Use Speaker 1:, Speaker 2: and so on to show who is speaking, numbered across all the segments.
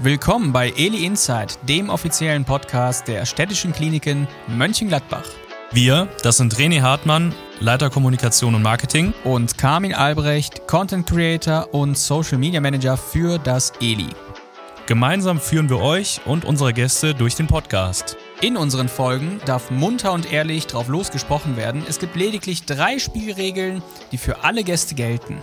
Speaker 1: Willkommen bei Eli Insight, dem offiziellen Podcast der städtischen Kliniken Mönchengladbach.
Speaker 2: Wir, das sind René Hartmann, Leiter Kommunikation und Marketing.
Speaker 1: Und Carmin Albrecht, Content Creator und Social Media Manager für das Eli.
Speaker 2: Gemeinsam führen wir euch und unsere Gäste durch den Podcast.
Speaker 1: In unseren Folgen darf munter und ehrlich drauf losgesprochen werden. Es gibt lediglich drei Spielregeln, die für alle Gäste gelten.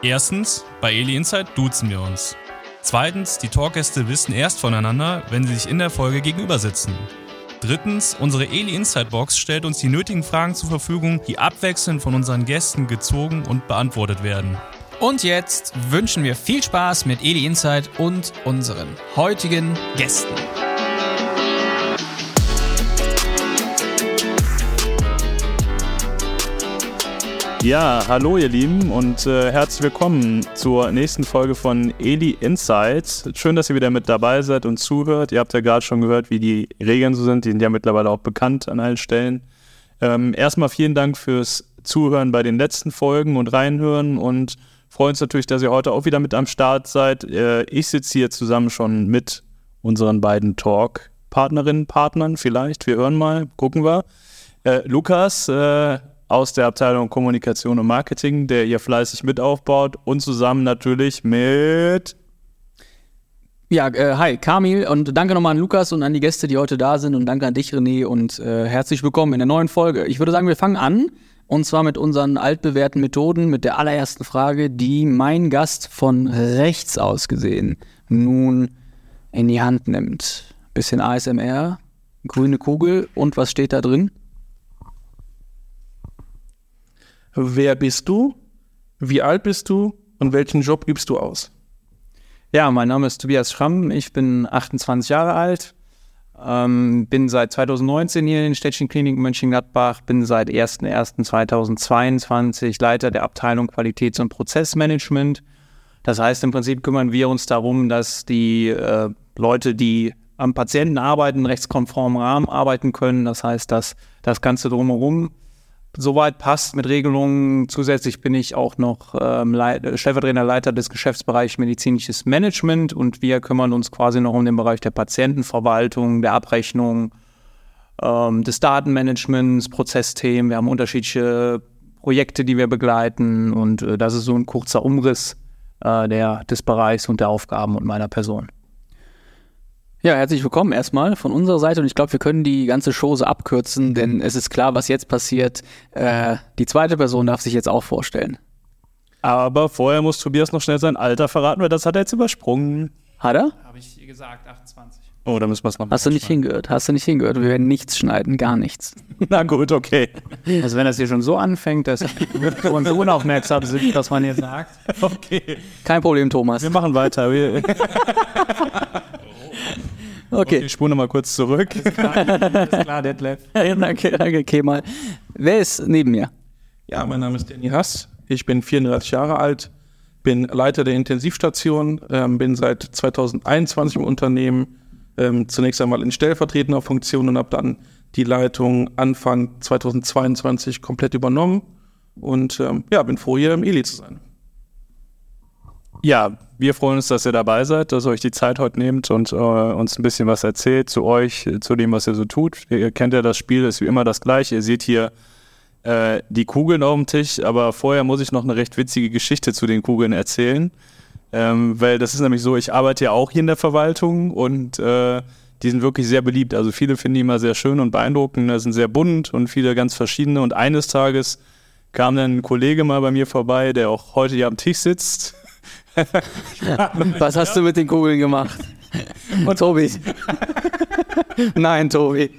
Speaker 2: Erstens, bei Eli Insight duzen wir uns. Zweitens, die Talkgäste wissen erst voneinander, wenn sie sich in der Folge gegenüber sitzen. Drittens, unsere Eli Insight Box stellt uns die nötigen Fragen zur Verfügung, die abwechselnd von unseren Gästen gezogen und beantwortet werden.
Speaker 1: Und jetzt wünschen wir viel Spaß mit Eli Insight und unseren heutigen Gästen.
Speaker 3: Ja, hallo ihr Lieben und äh, herzlich willkommen zur nächsten Folge von Eli Insights. Schön, dass ihr wieder mit dabei seid und zuhört. Ihr habt ja gerade schon gehört, wie die Regeln so sind. Die sind ja mittlerweile auch bekannt an allen Stellen. Ähm, erstmal vielen Dank fürs Zuhören bei den letzten Folgen und reinhören und freuen uns natürlich, dass ihr heute auch wieder mit am Start seid. Äh, ich sitze hier zusammen schon mit unseren beiden Talk-Partnerinnen, Partnern vielleicht. Wir hören mal, gucken wir. Äh, Lukas, äh, aus der Abteilung Kommunikation und Marketing, der hier fleißig mit aufbaut und zusammen natürlich mit.
Speaker 4: Ja, äh, hi, Kamil und danke nochmal an Lukas und an die Gäste, die heute da sind und danke an dich, René und äh, herzlich willkommen in der neuen Folge. Ich würde sagen, wir fangen an und zwar mit unseren altbewährten Methoden, mit der allerersten Frage, die mein Gast von rechts aus gesehen nun in die Hand nimmt. Bisschen ASMR, grüne Kugel und was steht da drin?
Speaker 5: Wer bist du? Wie alt bist du? Und welchen Job übst du aus?
Speaker 4: Ja, mein Name ist Tobias Schramm. Ich bin 28 Jahre alt. Ähm, bin seit 2019 hier in den Städtchen Kliniken Mönchengladbach. Bin seit 01.01.2022 Leiter der Abteilung Qualitäts- und Prozessmanagement. Das heißt, im Prinzip kümmern wir uns darum, dass die äh, Leute, die am Patienten arbeiten, rechtskonform Rahmen arbeiten können. Das heißt, dass das Ganze drumherum soweit passt mit Regelungen. Zusätzlich bin ich auch noch ähm, Leit stellvertretender Leiter des Geschäftsbereichs medizinisches Management und wir kümmern uns quasi noch um den Bereich der Patientenverwaltung, der Abrechnung, ähm, des Datenmanagements, Prozessthemen. Wir haben unterschiedliche Projekte, die wir begleiten und äh, das ist so ein kurzer Umriss äh, der, des Bereichs und der Aufgaben und meiner Person. Ja, herzlich willkommen erstmal von unserer Seite und ich glaube, wir können die ganze Show so abkürzen, denn es ist klar, was jetzt passiert. Äh, die zweite Person darf sich jetzt auch vorstellen.
Speaker 3: Aber vorher muss Tobias noch schnell sein Alter verraten, weil das hat er jetzt übersprungen.
Speaker 4: Hat er?
Speaker 1: Habe ich gesagt, 28.
Speaker 3: Oh, da müssen wir es noch
Speaker 4: Hast du nicht hingehört? Hast du nicht hingehört? Wir werden nichts schneiden, gar nichts.
Speaker 3: Na gut, okay.
Speaker 4: Also wenn das hier schon so anfängt, dass wir uns unaufmerksam sind, was man hier sagt.
Speaker 3: Okay.
Speaker 4: Kein Problem, Thomas.
Speaker 3: Wir machen weiter.
Speaker 4: Okay.
Speaker 3: okay, ich spule nochmal kurz zurück.
Speaker 4: Alles klar, Detlef. danke, danke, Kemal. Wer ist neben mir?
Speaker 5: Ja, mein Name ist Danny Hass. Ich bin 34 Jahre alt, bin Leiter der Intensivstation, ähm, bin seit 2021 im Unternehmen, ähm, zunächst einmal in stellvertretender Funktion und habe dann die Leitung Anfang 2022 komplett übernommen und ähm, ja, bin froh, hier im Eli zu sein.
Speaker 3: Ja, wir freuen uns, dass ihr dabei seid, dass ihr euch die Zeit heute nehmt und äh, uns ein bisschen was erzählt zu euch, zu dem, was ihr so tut. Ihr, kennt ja das Spiel, ist wie immer das gleiche. Ihr seht hier äh, die Kugeln auf dem Tisch, aber vorher muss ich noch eine recht witzige Geschichte zu den Kugeln erzählen. Ähm, weil das ist nämlich so, ich arbeite ja auch hier in der Verwaltung und äh, die sind wirklich sehr beliebt. Also viele finden die immer sehr schön und beeindruckend, da sind sehr bunt und viele ganz verschiedene. Und eines Tages kam dann ein Kollege mal bei mir vorbei, der auch heute hier am Tisch sitzt
Speaker 4: Was hast du mit den Kugeln gemacht? Und Tobi. Nein, Tobi.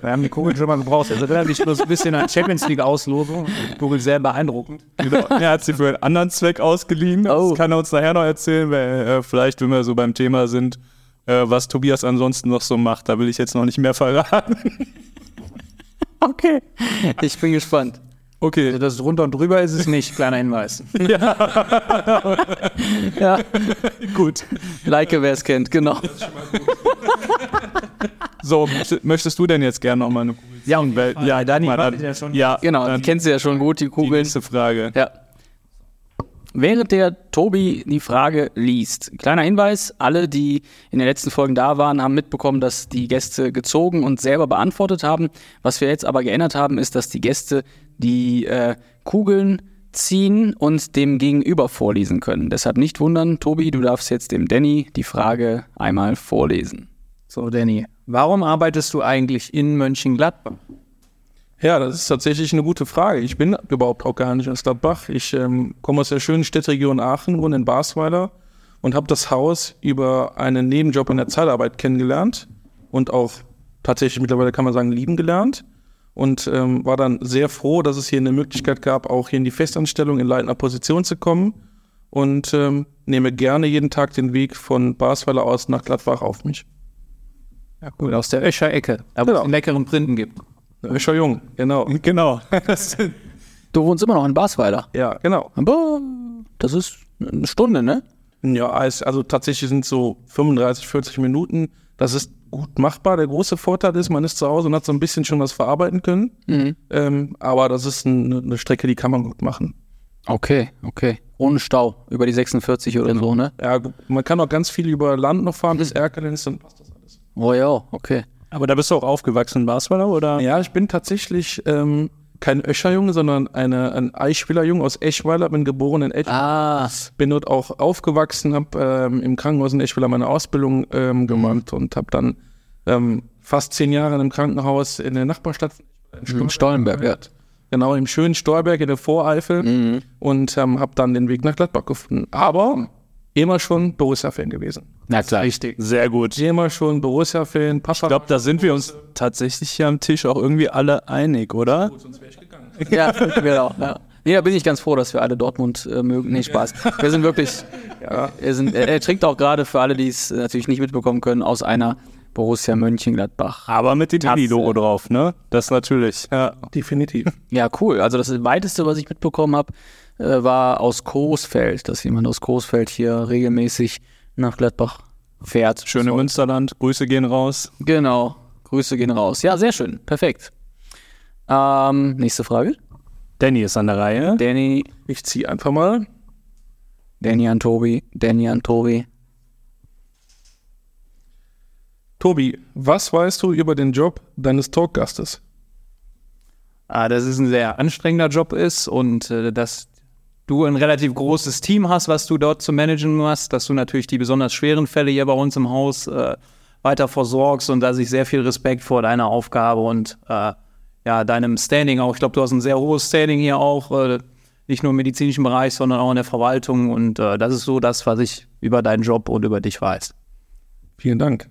Speaker 6: Wir haben die Kugeln schon mal gebraucht. Also erinnert mich nur so ein bisschen an Champions League Auslosung. Die Kugel sehr beeindruckend.
Speaker 3: Genau. Er hat sie für einen anderen Zweck ausgeliehen. Das
Speaker 4: Oh.
Speaker 3: kann er uns nachher noch erzählen, weil äh, vielleicht, wenn wir so beim Thema sind, äh, was Tobias ansonsten noch so macht. Da will ich jetzt noch nicht mehr verraten.
Speaker 4: Okay. Ich bin gespannt.
Speaker 3: Okay.
Speaker 6: Also das drunter und drüber ist es nicht, kleiner Hinweis.
Speaker 4: Ja,
Speaker 3: Gut.
Speaker 4: like wer es kennt, genau.
Speaker 3: So, möcht- möchtest du denn jetzt gerne noch mal eine Kugel?
Speaker 6: Ja, und
Speaker 3: Weil, ja,
Speaker 6: Dani
Speaker 3: mal dann-
Speaker 6: ja schon.
Speaker 3: Ja,
Speaker 4: Genau,
Speaker 3: dann
Speaker 4: die kennst du ja schon gut, die
Speaker 3: die
Speaker 4: Kugeln.
Speaker 3: nächste Frage.
Speaker 4: Ja.
Speaker 7: während der Tobi die Frage liest, kleiner Hinweis, alle, die in den letzten Folgen da waren, haben mitbekommen, dass die Gäste gezogen und selber beantwortet haben. Was wir jetzt aber geändert haben, ist, dass die Gäste die äh, Kugeln ziehen und dem Gegenüber vorlesen können. Deshalb nicht wundern, Tobi, du darfst jetzt dem Danny die Frage einmal vorlesen.
Speaker 4: So, Danny, warum arbeitest du eigentlich in Mönchengladbach?
Speaker 5: Ja, das ist tatsächlich eine gute Frage. Ich bin überhaupt auch gar nicht aus Gladbach. Ich ähm, komme aus der schönen Städteregion Aachen, wohne in Basweiler und habe das Haus über einen Nebenjob in der Zeitarbeit kennengelernt und auch tatsächlich mittlerweile kann man sagen lieben gelernt und ähm, war dann sehr froh, dass es hier eine Möglichkeit gab, auch hier in die Festanstellung in leitender Position zu kommen und ähm, nehme gerne jeden Tag den Weg von Basweiler aus nach Gladbach auf mich.
Speaker 4: Ja, gut, aus der Öscher Ecke, da wo
Speaker 5: Genau.
Speaker 4: es einen leckeren Printen gibt.
Speaker 5: Öscher Jung, genau.
Speaker 3: Genau.
Speaker 7: Du wohnst immer noch in Basweiler.
Speaker 5: Ja, genau.
Speaker 7: Aber das ist eine Stunde, ne?
Speaker 5: Ja, als- also tatsächlich sind so 35, 40 Minuten. Das ist gut machbar. Der große Vorteil ist, man ist zu Hause und hat so ein bisschen schon was verarbeiten können.
Speaker 7: Mhm.
Speaker 5: Ähm, aber das ist eine, eine Strecke, die kann man gut machen.
Speaker 7: Okay, okay. Ohne Stau, über die 46 oder so, ne?
Speaker 5: Ja, man kann auch ganz viel über Land noch fahren bis Erkelenz, dann passt das alles.
Speaker 7: Oh ja, okay.
Speaker 3: Aber da bist du auch aufgewachsen in Basweiler, oder?
Speaker 5: Ja, ich bin tatsächlich ähm, kein Öscherjunge, sondern eine, ein Eichweiler-Junge aus Eschweiler, bin geboren in Eschweiler.
Speaker 7: Ah,
Speaker 5: bin dort auch aufgewachsen, habe ähm, im Krankenhaus in Eschweiler meine Ausbildung ähm, gemacht und habe dann ähm, fast zehn Jahre in einem Krankenhaus in der Nachbarstadt
Speaker 7: in Stollenberg, ja.
Speaker 5: genau im schönen Stolberg in der Voreifel
Speaker 7: Mhm.
Speaker 5: und ähm, habe dann den Weg nach Gladbach gefunden. Aber immer schon Borussia-Fan gewesen.
Speaker 7: Na klar.
Speaker 4: Richtig.
Speaker 3: Sehr gut. Ich
Speaker 5: Immer schon Borussia-Fan. Papa
Speaker 3: glaube, da sind wir uns tatsächlich hier am Tisch auch irgendwie alle einig, oder?
Speaker 7: Ja, genau. Ja. Nee, da bin ich ganz froh, dass wir alle Dortmund äh, mögen. Nee, Spaß. Wir sind wirklich, ja, wir sind, er, er trinkt auch gerade für alle, die es natürlich nicht mitbekommen können, aus einer Borussia Mönchengladbach.
Speaker 3: Aber mit dem
Speaker 7: Tatze.
Speaker 3: Didi-Logo drauf, ne? Das natürlich. Ja.
Speaker 5: definitiv.
Speaker 7: Ja, cool. Also das weiteste, was ich mitbekommen habe, äh, war aus Coesfeld, dass jemand aus Coesfeld hier regelmäßig nach Gladbach fährt.
Speaker 3: Schöne. Münsterland. Grüße gehen raus.
Speaker 7: Genau. Grüße gehen raus. Ja, sehr schön. Perfekt. Ähm, nächste Frage.
Speaker 3: Danny ist an der Reihe.
Speaker 7: Danny,
Speaker 5: Ich ziehe einfach mal.
Speaker 7: Danny an Tobi, Danny an Tobi.
Speaker 5: Tobi, was weißt du über den Job deines Talkgastes?
Speaker 4: Ah, dass es ein sehr anstrengender Job ist und äh, dass du ein relativ großes Team hast, was du dort zu managen hast, dass du natürlich die besonders schweren Fälle hier bei uns im Haus äh, weiter versorgst und dass ich sehr viel Respekt vor deiner Aufgabe und äh, ja, deinem Standing auch. Ich glaube, du hast ein sehr hohes Standing hier auch, äh, nicht nur im medizinischen Bereich, sondern auch in der Verwaltung und äh, das ist so das, was ich über deinen Job und über dich weiß.
Speaker 5: Vielen Dank.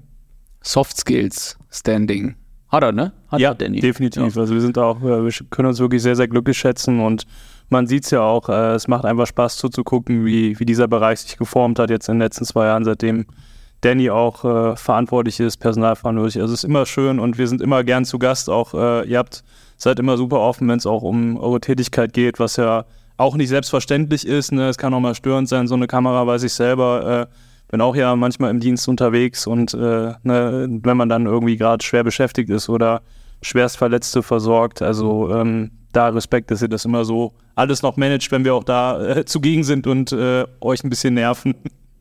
Speaker 7: Soft Skills, Standing. Hat er, ne? Hat
Speaker 3: Ja,
Speaker 7: er, Danny.
Speaker 3: definitiv. Also wir sind auch, äh, wir können uns wirklich sehr, sehr glücklich schätzen und man sieht es ja auch, äh, es macht einfach Spaß zuzugucken, wie, wie dieser Bereich sich geformt hat jetzt in den letzten zwei Jahren, seitdem Danny auch äh, verantwortlich ist, personalverantwortlich. Also es ist immer schön und wir sind immer gern zu Gast. Auch äh, ihr habt seid immer super offen, wenn es auch um eure Tätigkeit geht, was ja auch nicht selbstverständlich ist. Ne? Es kann auch mal störend sein, so eine Kamera weiß ich selber. Äh, bin auch ja manchmal im Dienst unterwegs und äh, ne, wenn man dann irgendwie gerade schwer beschäftigt ist oder Schwerstverletzte versorgt, also ähm, da Respekt, dass ihr das immer so alles noch managt, wenn wir auch da äh, zugegen sind und äh, euch ein bisschen nerven.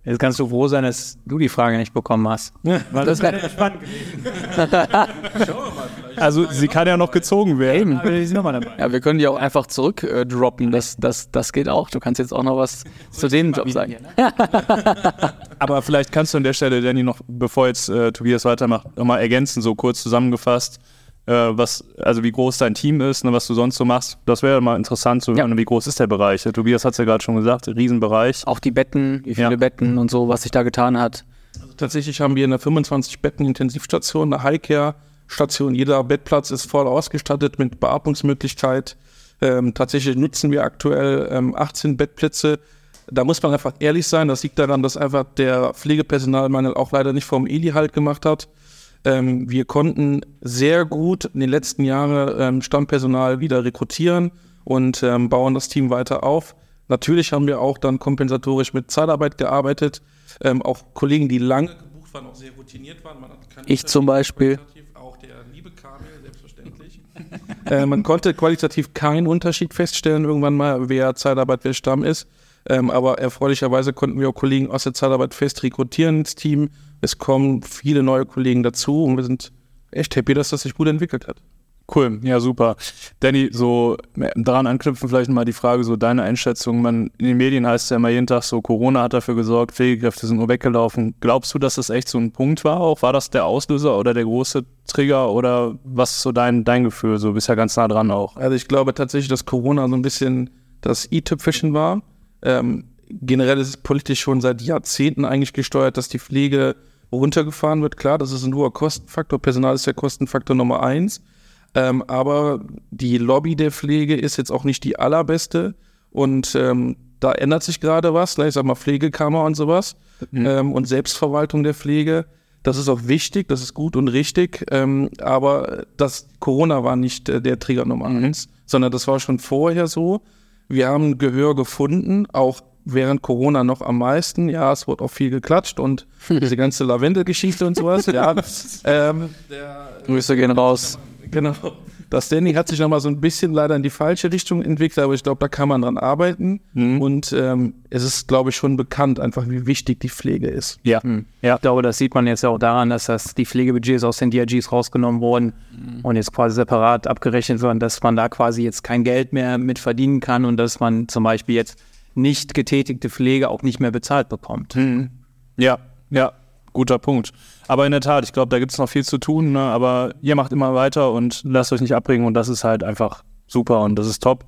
Speaker 4: Jetzt kannst du froh sein, dass du die Frage nicht bekommen hast. Weil das wäre spannend gewesen.
Speaker 3: Also sie kann ja noch gezogen werden.
Speaker 4: Dabei.
Speaker 7: Ja, wir können die auch einfach zurück äh. Das, das, das geht auch. Du kannst jetzt auch noch was zu dem Job sagen.
Speaker 3: Aber vielleicht kannst du an der Stelle, Danny, noch, bevor jetzt äh, Tobias weitermacht, nochmal ergänzen, so kurz zusammengefasst, äh, was, also wie groß dein Team ist, ne, was du sonst so machst. Das wäre mal interessant zu hören, wie groß ist der Bereich. Der Tobias hat es ja gerade schon gesagt, Riesenbereich.
Speaker 7: Auch die Betten, wie viele
Speaker 3: Ja.
Speaker 7: Betten und so, was sich da getan hat.
Speaker 5: Tatsächlich haben wir eine 25 Betten Intensivstation, eine Highcare-Station. Jeder Bettplatz ist voll ausgestattet mit Beatmungsmöglichkeit. Ähm, tatsächlich nutzen wir aktuell ähm, 18 Bettplätze. Da muss man einfach ehrlich sein. Das liegt daran, dass einfach der Pflegepersonalmangel auch leider nicht vom Eli halt gemacht hat. Ähm, wir konnten sehr gut in den letzten Jahren ähm, Stammpersonal wieder rekrutieren und ähm, bauen das Team weiter auf. Natürlich haben wir auch dann kompensatorisch mit Zeitarbeit gearbeitet. Ähm, auch Kollegen, die lange gebucht waren, auch sehr routiniert waren. Man hat keinen
Speaker 7: Ich zum Beispiel.
Speaker 5: qualitativ, Auch der liebe Kamil, selbstverständlich. äh, man konnte qualitativ keinen Unterschied feststellen, irgendwann mal, wer Zeitarbeit, wer Stamm ist. Ähm, aber erfreulicherweise konnten wir auch Kollegen aus der Zeitarbeit fest rekrutieren ins Team. Es kommen viele neue Kollegen dazu und wir sind echt happy, dass das sich gut entwickelt hat.
Speaker 3: Cool, ja super. Danny, so äh, daran anknüpfen vielleicht mal die Frage, so deine Einschätzung. Man, in den Medien heißt es ja immer jeden Tag so, Corona hat dafür gesorgt, Pflegekräfte sind nur weggelaufen. Glaubst du, dass das echt so ein Punkt war auch? War das der Auslöser oder der große Trigger oder was ist so dein, dein Gefühl? So bist ja ganz nah dran auch.
Speaker 5: Also ich glaube tatsächlich, dass Corona so ein bisschen das i-Tüpfelchen war. Ähm, generell ist es politisch schon seit Jahrzehnten eigentlich gesteuert, dass die Pflege runtergefahren wird. Klar, das ist ein hoher Kostenfaktor. Personal ist der Kostenfaktor Nummer eins. Ähm, aber die Lobby der Pflege ist jetzt auch nicht die allerbeste. Und ähm, da ändert sich gerade was. Ne? Ich sag mal Pflegekammer und sowas. Mhm. Ähm, und Selbstverwaltung der Pflege. Das ist auch wichtig, das ist gut und richtig. Ähm, aber das Corona war nicht äh, der Trigger Nummer mhm. eins, sondern das war schon vorher so. Wir haben Gehör gefunden, auch während Corona noch am meisten. Ja, es wurde auch viel geklatscht und diese ganze Lavendel-Geschichte und sowas. ja,
Speaker 7: ähm, Grüße gehen raus.
Speaker 5: Genau. Das Standing hat sich nochmal so ein bisschen leider in die falsche Richtung entwickelt, aber ich glaube, da kann man dran arbeiten. Mhm. Und ähm, es ist, glaube ich, schon bekannt, einfach wie wichtig die Pflege ist.
Speaker 4: Ja. Mhm. ja, ich glaube, das sieht man jetzt auch daran, dass das die Pflegebudgets aus den DRGs rausgenommen wurden mhm. und jetzt quasi separat abgerechnet werden, dass man da quasi jetzt kein Geld mehr mit verdienen kann und dass man zum Beispiel jetzt nicht getätigte Pflege auch nicht mehr bezahlt bekommt.
Speaker 3: Mhm. Ja, ja, guter Punkt. Aber in der Tat, ich glaube, da gibt es noch viel zu tun, ne? aber ihr macht immer weiter und lasst euch nicht abbringen und das ist halt einfach super und das ist top.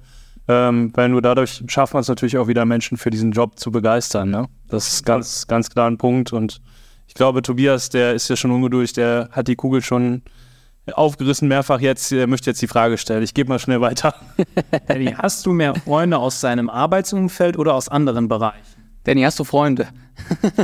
Speaker 3: Ähm, weil nur dadurch schafft man es natürlich auch wieder, Menschen für diesen Job zu begeistern. Ne? Das ist ganz, ganz klar ein Punkt und ich glaube, Tobias, der ist ja schon ungeduldig, der hat die Kugel schon aufgerissen mehrfach jetzt, der möchte jetzt die Frage stellen. Ich gebe mal schnell weiter.
Speaker 4: Danny, hast du mehr Freunde aus deinem Arbeitsumfeld oder aus anderen Bereichen?
Speaker 7: Danny, hast du Freunde?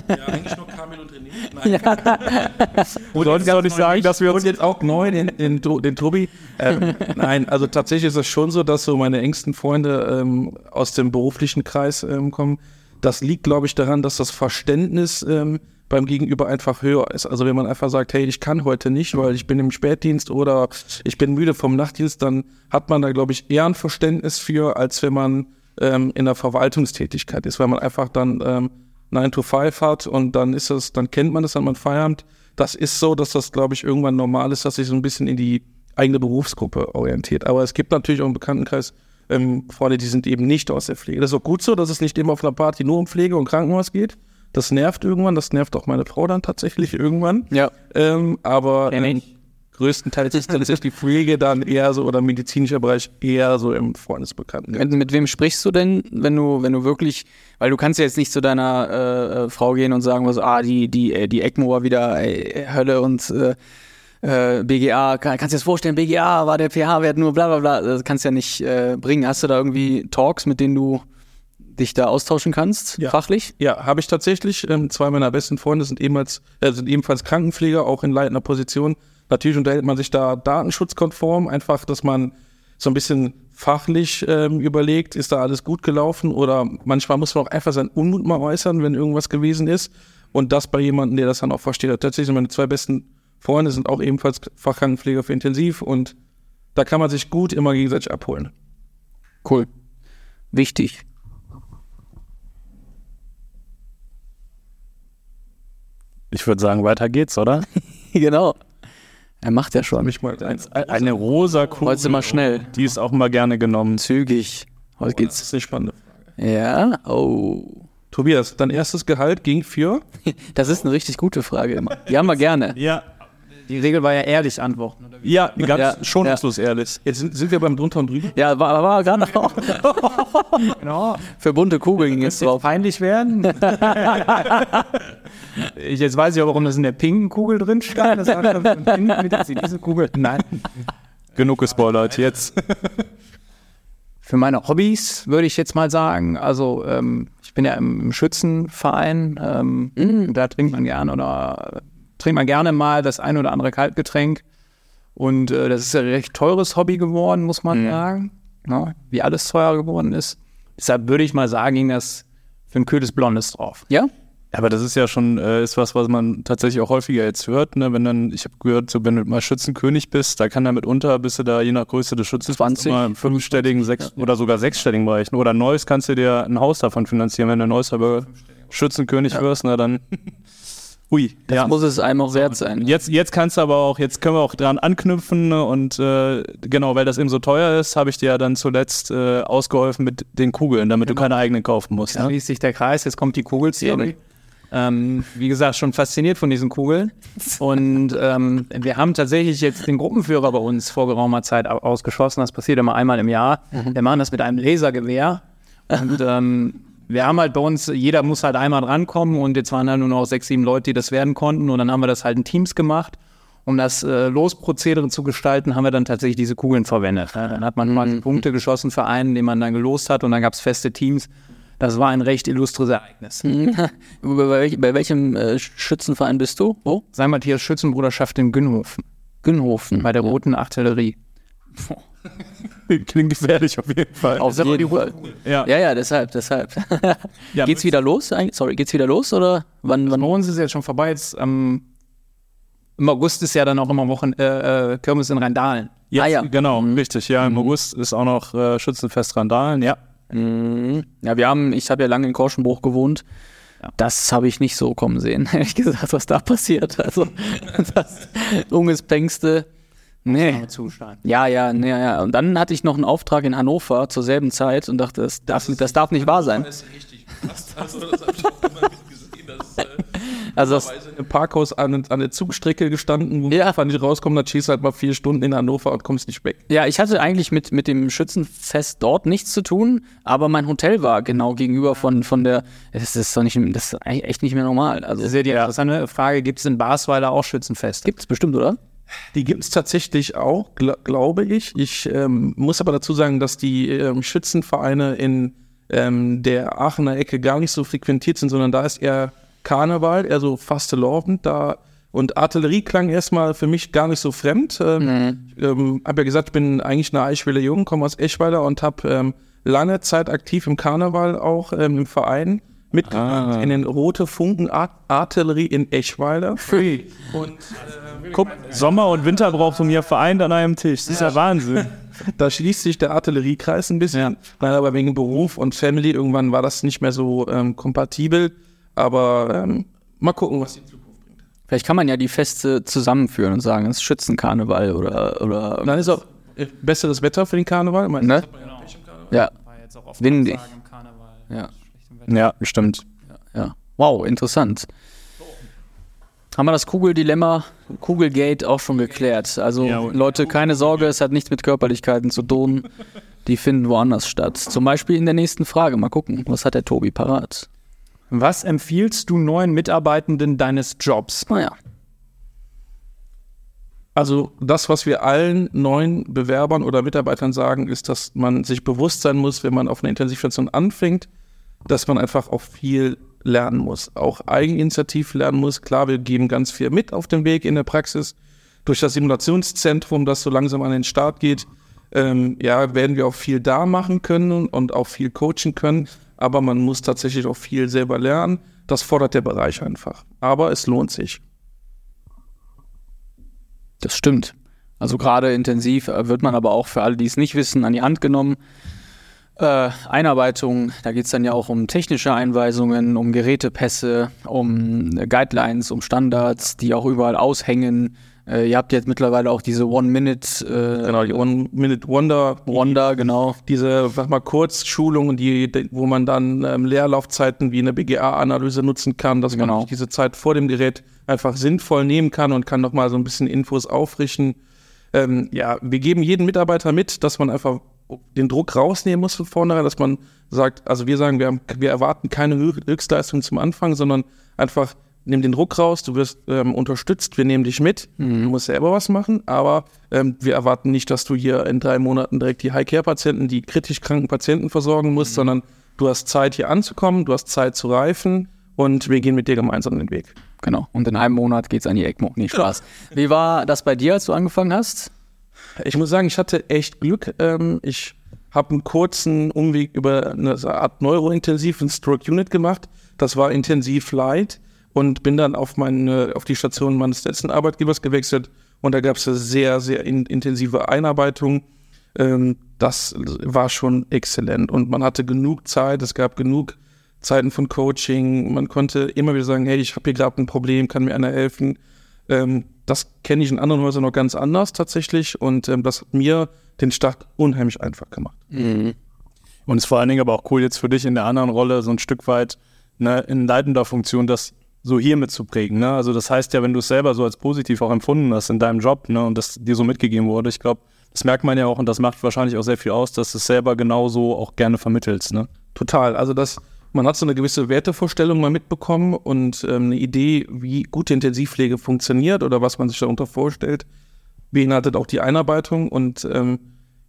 Speaker 5: Ja, eigentlich nur Carmen und René. Nein. Ja. und solltest nicht sagen, dass wir uns... Und jetzt auch neu den, den, den Tobi. Ähm, nein, also tatsächlich ist es schon so, dass so meine engsten Freunde ähm, aus dem beruflichen Kreis ähm, kommen. Das liegt, glaube ich, daran, dass das Verständnis ähm, beim Gegenüber einfach höher ist. Also wenn man einfach sagt, hey, ich kann heute nicht, weil ich bin im Spätdienst oder ich bin müde vom Nachtdienst, dann hat man da, glaube ich, eher ein Verständnis für, als wenn man ähm, in der Verwaltungstätigkeit ist, weil man einfach dann ähm, 9 to 5 hat und dann ist das, dann kennt man das, dann man Feierabend. Das ist so, dass das, glaube ich, irgendwann normal ist, dass sich so ein bisschen in die eigene Berufsgruppe orientiert. Aber es gibt natürlich auch im Bekanntenkreis ähm, Freunde, die sind eben nicht aus der Pflege. Das ist auch gut so, dass es nicht immer auf einer Party nur um Pflege und Krankenhaus geht, das nervt irgendwann, das nervt auch meine Frau dann tatsächlich irgendwann.
Speaker 7: Ja.
Speaker 5: Ähm, aber ähm, größtenteils ist, ist die Pflege dann eher so oder medizinischer Bereich eher so im Freundesbekannten.
Speaker 7: Mit, mit wem sprichst du denn, wenn du, wenn du wirklich, weil du kannst ja jetzt nicht zu deiner äh, äh Frau gehen und sagen, was, ah, die, die, äh, die ECMO war wieder ey, Hölle und äh, äh BGA, kann, kannst du dir das vorstellen, BGA war der pH-Wert nur bla bla bla, das kannst du ja nicht äh, bringen. Hast du da irgendwie Talks, mit denen du dich da austauschen kannst,
Speaker 5: ja.
Speaker 7: fachlich?
Speaker 5: Ja, habe ich tatsächlich. Ähm, zwei meiner besten Freunde sind ebenfalls, äh, sind ebenfalls Krankenpfleger, auch in leitender Position. Natürlich unterhält man sich da datenschutzkonform, einfach, dass man so ein bisschen fachlich ähm, überlegt, ist da alles gut gelaufen oder manchmal muss man auch einfach seinen Unmut mal äußern, wenn irgendwas gewesen ist und das bei jemandem, der das dann auch versteht. Tatsächlich sind meine zwei besten Freunde sind auch ebenfalls Fachkrankenpfleger für Intensiv und da kann man sich gut immer gegenseitig abholen.
Speaker 7: Cool. Wichtig.
Speaker 3: Ich würde sagen, weiter geht's, oder?
Speaker 7: genau. Er macht ja schon.
Speaker 3: Mich mal ein, eine rosa Kugel.
Speaker 7: Heute mal schnell.
Speaker 3: Die ist auch mal gerne genommen.
Speaker 7: Zügig. Heute oh, geht's.
Speaker 5: Das ist eine spannende
Speaker 7: Frage. Ja, oh.
Speaker 5: Tobias, dein erstes Gehalt ging für?
Speaker 7: Das ist eine richtig gute Frage. Die haben wir gerne.
Speaker 4: Ja, die Regel war ja ehrlich antworten.
Speaker 3: Oder wie? Ja, ganz ja, schonungslos ja. ehrlich.
Speaker 5: Jetzt sind, sind, wir beim drunter und drüber.
Speaker 7: Ja, war, war gerade noch. genau. Für bunte Kugeln ging es drauf.
Speaker 4: peinlich werden. ich, jetzt weiß ich auch, warum das in der pinken Kugel drin stand. Das war diese Kugel. Nein.
Speaker 3: Genug gespoilert, jetzt.
Speaker 4: Für meine Hobbys würde ich jetzt mal sagen, also ähm, ich bin ja im, Schützenverein, ähm, mhm. da trinkt man gerne oder trinkt man gerne mal das ein oder andere Kaltgetränk. Und äh, das ist ein recht teures Hobby geworden, muss man mhm. sagen. Ja, wie alles teuer geworden ist. Deshalb würde ich mal sagen, ging das für ein kühles Blondes drauf.
Speaker 7: Ja?
Speaker 3: Aber das ist ja schon äh, ist was, was man tatsächlich auch häufiger jetzt hört. Ne? Wenn dann, ich habe gehört, so, wenn du mal Schützenkönig bist, da kann er mitunter, bist du da je nach Größe des Schützens
Speaker 7: 20,
Speaker 3: immer im fünfstelligen, sechs oder sogar sechsstelligen Bereich. Oder Neues kannst du dir ein Haus davon finanzieren, wenn du Neues aber Schützenkönig wirst, na dann. Ui,
Speaker 7: Das
Speaker 3: ja.
Speaker 7: muss es einem auch wert sein.
Speaker 3: Jetzt, jetzt kannst du aber auch, jetzt können wir auch dran anknüpfen ne? und äh, genau, weil das eben so teuer ist, habe ich dir ja dann zuletzt äh, ausgeholfen mit den Kugeln, damit du keine eigenen kaufen musst.
Speaker 4: Da
Speaker 3: Ne?
Speaker 4: schließt sich der Kreis, jetzt kommt die Kugelstory. Ähm, wie gesagt, schon fasziniert von diesen Kugeln. Und ähm, wir haben tatsächlich jetzt den Gruppenführer bei uns vor geraumer Zeit au- ausgeschossen. Das passiert immer einmal im Jahr. Wir machen das mit einem Lasergewehr. Und ähm, wir haben halt bei uns, jeder muss halt einmal drankommen und jetzt waren da nur noch sechs, sieben Leute, die das werden konnten. Und dann haben wir das halt in Teams gemacht. Um das äh, Losprozedere zu gestalten, haben wir dann tatsächlich diese Kugeln verwendet. Ja, dann hat man mal Punkte geschossen für einen, den man dann gelost hat und dann gab es feste Teams. Das war ein recht illustres Ereignis.
Speaker 7: bei, welch, bei welchem äh, Schützenverein bist du? Wo?
Speaker 4: Sei Matthias Schützenbruderschaft in Günhofen
Speaker 7: Günhofen.
Speaker 4: bei der Roten Artillerie.
Speaker 3: Klingt gefährlich auf jeden Fall.
Speaker 7: Auf jeden Fall.
Speaker 3: Ja.
Speaker 7: Ja, ja, deshalb, deshalb.
Speaker 3: Ja,
Speaker 7: geht's wieder los? Sorry, geht's wieder los oder wann?
Speaker 4: Bei
Speaker 7: wann?
Speaker 4: uns ist es jetzt schon vorbei. Jetzt, ähm, Im August ist ja dann auch immer Wochen äh, äh, Kirmes in Rheindahlen.
Speaker 3: Jetzt,
Speaker 7: Ah, ja.
Speaker 3: Genau, richtig. Ja, im August ist auch noch äh, Schützenfest Randalen, ja.
Speaker 7: Mhm. Ja, wir haben, ich habe ja lange in Korschenbruch gewohnt. Das habe ich nicht so kommen sehen, ehrlich gesagt, was da passiert. Also, das Ungespengste. Nee.
Speaker 4: Zustand.
Speaker 7: Ja, ja, nee, ja. Und dann hatte ich noch einen Auftrag in Hannover zur selben Zeit und dachte, das darf, das darf nicht wahr sein.
Speaker 5: Das ist richtig krass. Also, das habe ich auch immer gesehen. dass, äh,
Speaker 7: Also das,
Speaker 5: im Parkhaus an, an der Zugstrecke gestanden, wo
Speaker 7: Ja.
Speaker 5: ja. nicht rauskommen, dann schießt halt mal vier Stunden in Hannover und kommst nicht weg.
Speaker 7: ja, ich hatte eigentlich mit, mit dem Schützenfest dort nichts zu tun, aber mein Hotel war genau gegenüber von, von der. Das ist doch nicht, das ist eigentlich echt nicht mehr normal. Also
Speaker 4: Das ist ja die interessante Frage, gibt es in Basweiler auch Schützenfeste?
Speaker 7: gibt's bestimmt, oder?
Speaker 5: Die gibt es tatsächlich auch, gl glaube ich. Ich ähm, muss aber dazu sagen, dass die ähm, Schützenvereine in ähm, der Aachener Ecke gar nicht so frequentiert sind, sondern da ist eher Karneval, eher so Fastelovend. Da und Artillerie klang erstmal für mich gar nicht so fremd. Ähm, Ich ähm, habe ja gesagt, ich bin eigentlich eine Eichweiler Jung, komme aus Eschweiler und habe ähm, lange Zeit aktiv im Karneval auch ähm, im Verein mitgemacht, in den Rote Funken Art Artillerie in Eschweiler. Und
Speaker 3: Guck, Sommer und Winter braucht um ihr vereint an einem Tisch. Das ist ja Wahnsinn.
Speaker 5: Da schließt sich der Artilleriekreis ein bisschen. Nein, aber wegen Beruf und Family irgendwann war das nicht mehr so ähm, kompatibel. Aber ähm, mal gucken, was die Zukunft bringt.
Speaker 7: Vielleicht kann man ja die Feste zusammenführen und sagen, es ist Schützenkarneval oder. oder
Speaker 5: Dann ist auch äh, besseres Wetter für den Karneval. Meinst
Speaker 7: ne? Ja. Windig. Ja.
Speaker 3: Ja, stimmt.
Speaker 7: Ja. Wow, interessant. Haben wir das Kugeldilemma, Kugelgate auch schon geklärt. Also
Speaker 3: Ja,
Speaker 7: Leute, keine Sorge, es hat nichts mit Körperlichkeiten zu tun. Die finden woanders statt. Zum Beispiel in der nächsten Frage. Mal gucken, was hat der Tobi parat?
Speaker 4: Was empfiehlst du neuen Mitarbeitenden deines Jobs?
Speaker 7: Naja.
Speaker 5: Also das, was wir allen neuen Bewerbern oder Mitarbeitern sagen, ist, dass man sich bewusst sein muss, wenn man auf einer Intensivstation anfängt, dass man einfach auch viel lernen muss, auch eigeninitiativ lernen muss. Klar, wir geben ganz viel mit auf dem Weg in der Praxis. Durch das Simulationszentrum, das so langsam an den Start geht, ähm, ja, werden wir auch viel da machen können und auch viel coachen können. Aber man muss tatsächlich auch viel selber lernen. Das fordert der Bereich einfach. Aber es lohnt sich.
Speaker 7: Das stimmt. Also gerade intensiv äh, wird man aber auch für alle, die es nicht wissen, an die Hand genommen. Äh, Einarbeitung, da geht es dann ja auch um technische Einweisungen, um Gerätepässe, um äh, Guidelines, um Standards, die auch überall aushängen. Äh, ihr habt jetzt mittlerweile auch diese One-Minute äh,
Speaker 5: Genau, die One-Minute-Wonder,
Speaker 7: Wonder, genau.
Speaker 5: diese, sag mal, Kurzschulungen, die, wo man dann ähm, Leerlaufzeiten wie eine BGA-Analyse nutzen kann, dass
Speaker 7: Genau.
Speaker 5: man diese Zeit vor dem Gerät einfach sinnvoll nehmen kann und kann nochmal so ein bisschen Infos aufrichten. Ähm, ja, wir geben jedem Mitarbeiter mit, dass man einfach den Druck rausnehmen muss von vornherein, dass man sagt, also wir sagen, wir, haben, wir erwarten keine Hö- Höchstleistung zum Anfang, sondern einfach nimm den Druck raus, du wirst ähm, unterstützt, wir nehmen dich mit, du musst selber was machen, aber ähm, wir erwarten nicht, dass du hier in drei Monaten direkt die High-Care-Patienten, die kritisch kranken Patienten versorgen musst, sondern du hast Zeit hier anzukommen, du hast Zeit zu reifen und wir gehen mit dir gemeinsam den Weg.
Speaker 7: Genau. Und in einem Monat geht's an die ECMO. Nee, Spaß. Wie war das bei dir, als du angefangen hast?
Speaker 5: Ich muss sagen, ich hatte echt Glück. Ähm, ich habe einen kurzen Umweg über eine Art neurointensiven Stroke Unit gemacht. Das war intensiv light und bin dann auf meine, auf die Station meines letzten Arbeitgebers gewechselt und da gab es eine sehr, sehr in, intensive Einarbeitung. Ähm, das war schon exzellent und man hatte genug Zeit, es gab genug Zeiten von Coaching, man konnte immer wieder sagen, hey, ich habe hier gerade ein Problem, kann mir einer helfen. Ähm, das kenne ich in anderen Häusern noch ganz anders tatsächlich und ähm, das hat mir den Start unheimlich einfach gemacht.
Speaker 3: Mhm. Und es ist vor allen Dingen aber auch cool jetzt für dich in der anderen Rolle so ein Stück weit ne, in leitender Funktion das so hier mitzuprägen. Ne? Also das heißt ja, wenn du es selber so als positiv auch empfunden hast in deinem Job ne, und das dir so mitgegeben wurde, ich glaube, das merkt man ja auch und das macht wahrscheinlich auch sehr viel aus, dass du es selber genauso auch gerne vermittelst. Ne?
Speaker 5: Total. Also das, man hat so eine gewisse Wertevorstellung mal mitbekommen und ähm, eine Idee, wie gute Intensivpflege funktioniert oder was man sich darunter vorstellt, beinhaltet auch die Einarbeitung und ähm,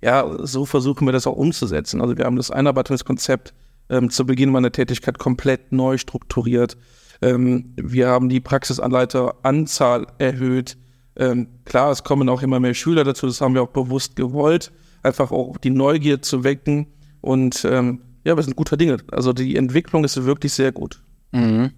Speaker 5: ja, so versuchen wir das auch umzusetzen. Also wir haben das Einarbeitungskonzept ähm, zu Beginn meiner Tätigkeit komplett neu strukturiert. Ähm, wir haben die Praxisanleiteranzahl erhöht. Ähm, klar, es kommen auch immer mehr Schüler dazu, das haben wir auch bewusst gewollt, einfach auch die Neugier zu wecken. Und ähm, ja, wir sind guter Dinge. Also die Entwicklung ist wirklich sehr gut.
Speaker 7: Mhm.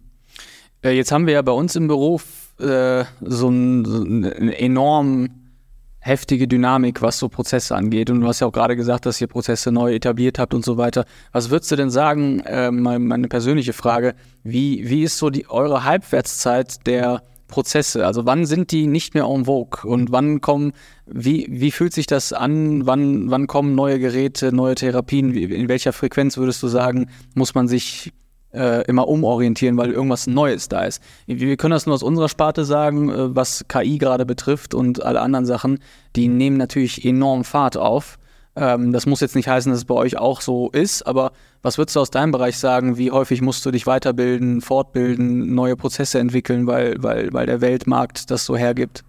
Speaker 7: Äh, jetzt haben wir ja bei uns im Büro äh, so einen, so einen enormen heftige Dynamik, was so Prozesse angeht. Und du hast ja auch gerade gesagt, dass ihr Prozesse neu etabliert habt und so weiter. Was würdest du denn sagen, äh, meine, meine persönliche Frage, wie, wie ist so die eure Halbwertszeit der Prozesse? Also wann sind die nicht mehr en vogue und wann kommen, wie, wie fühlt sich das an? Wann, wann kommen neue Geräte, neue Therapien? In welcher Frequenz würdest du sagen, muss man sich äh, immer umorientieren, weil irgendwas Neues da ist. Wir können das nur aus unserer Sparte sagen, äh, was KI gerade betrifft und alle anderen Sachen, die nehmen natürlich enorm Fahrt auf. Ähm, das muss jetzt nicht heißen, dass es bei euch auch so ist, aber was würdest du aus deinem Bereich sagen? Wie häufig musst du dich weiterbilden, fortbilden, neue Prozesse entwickeln, weil, weil, weil der Weltmarkt das so hergibt?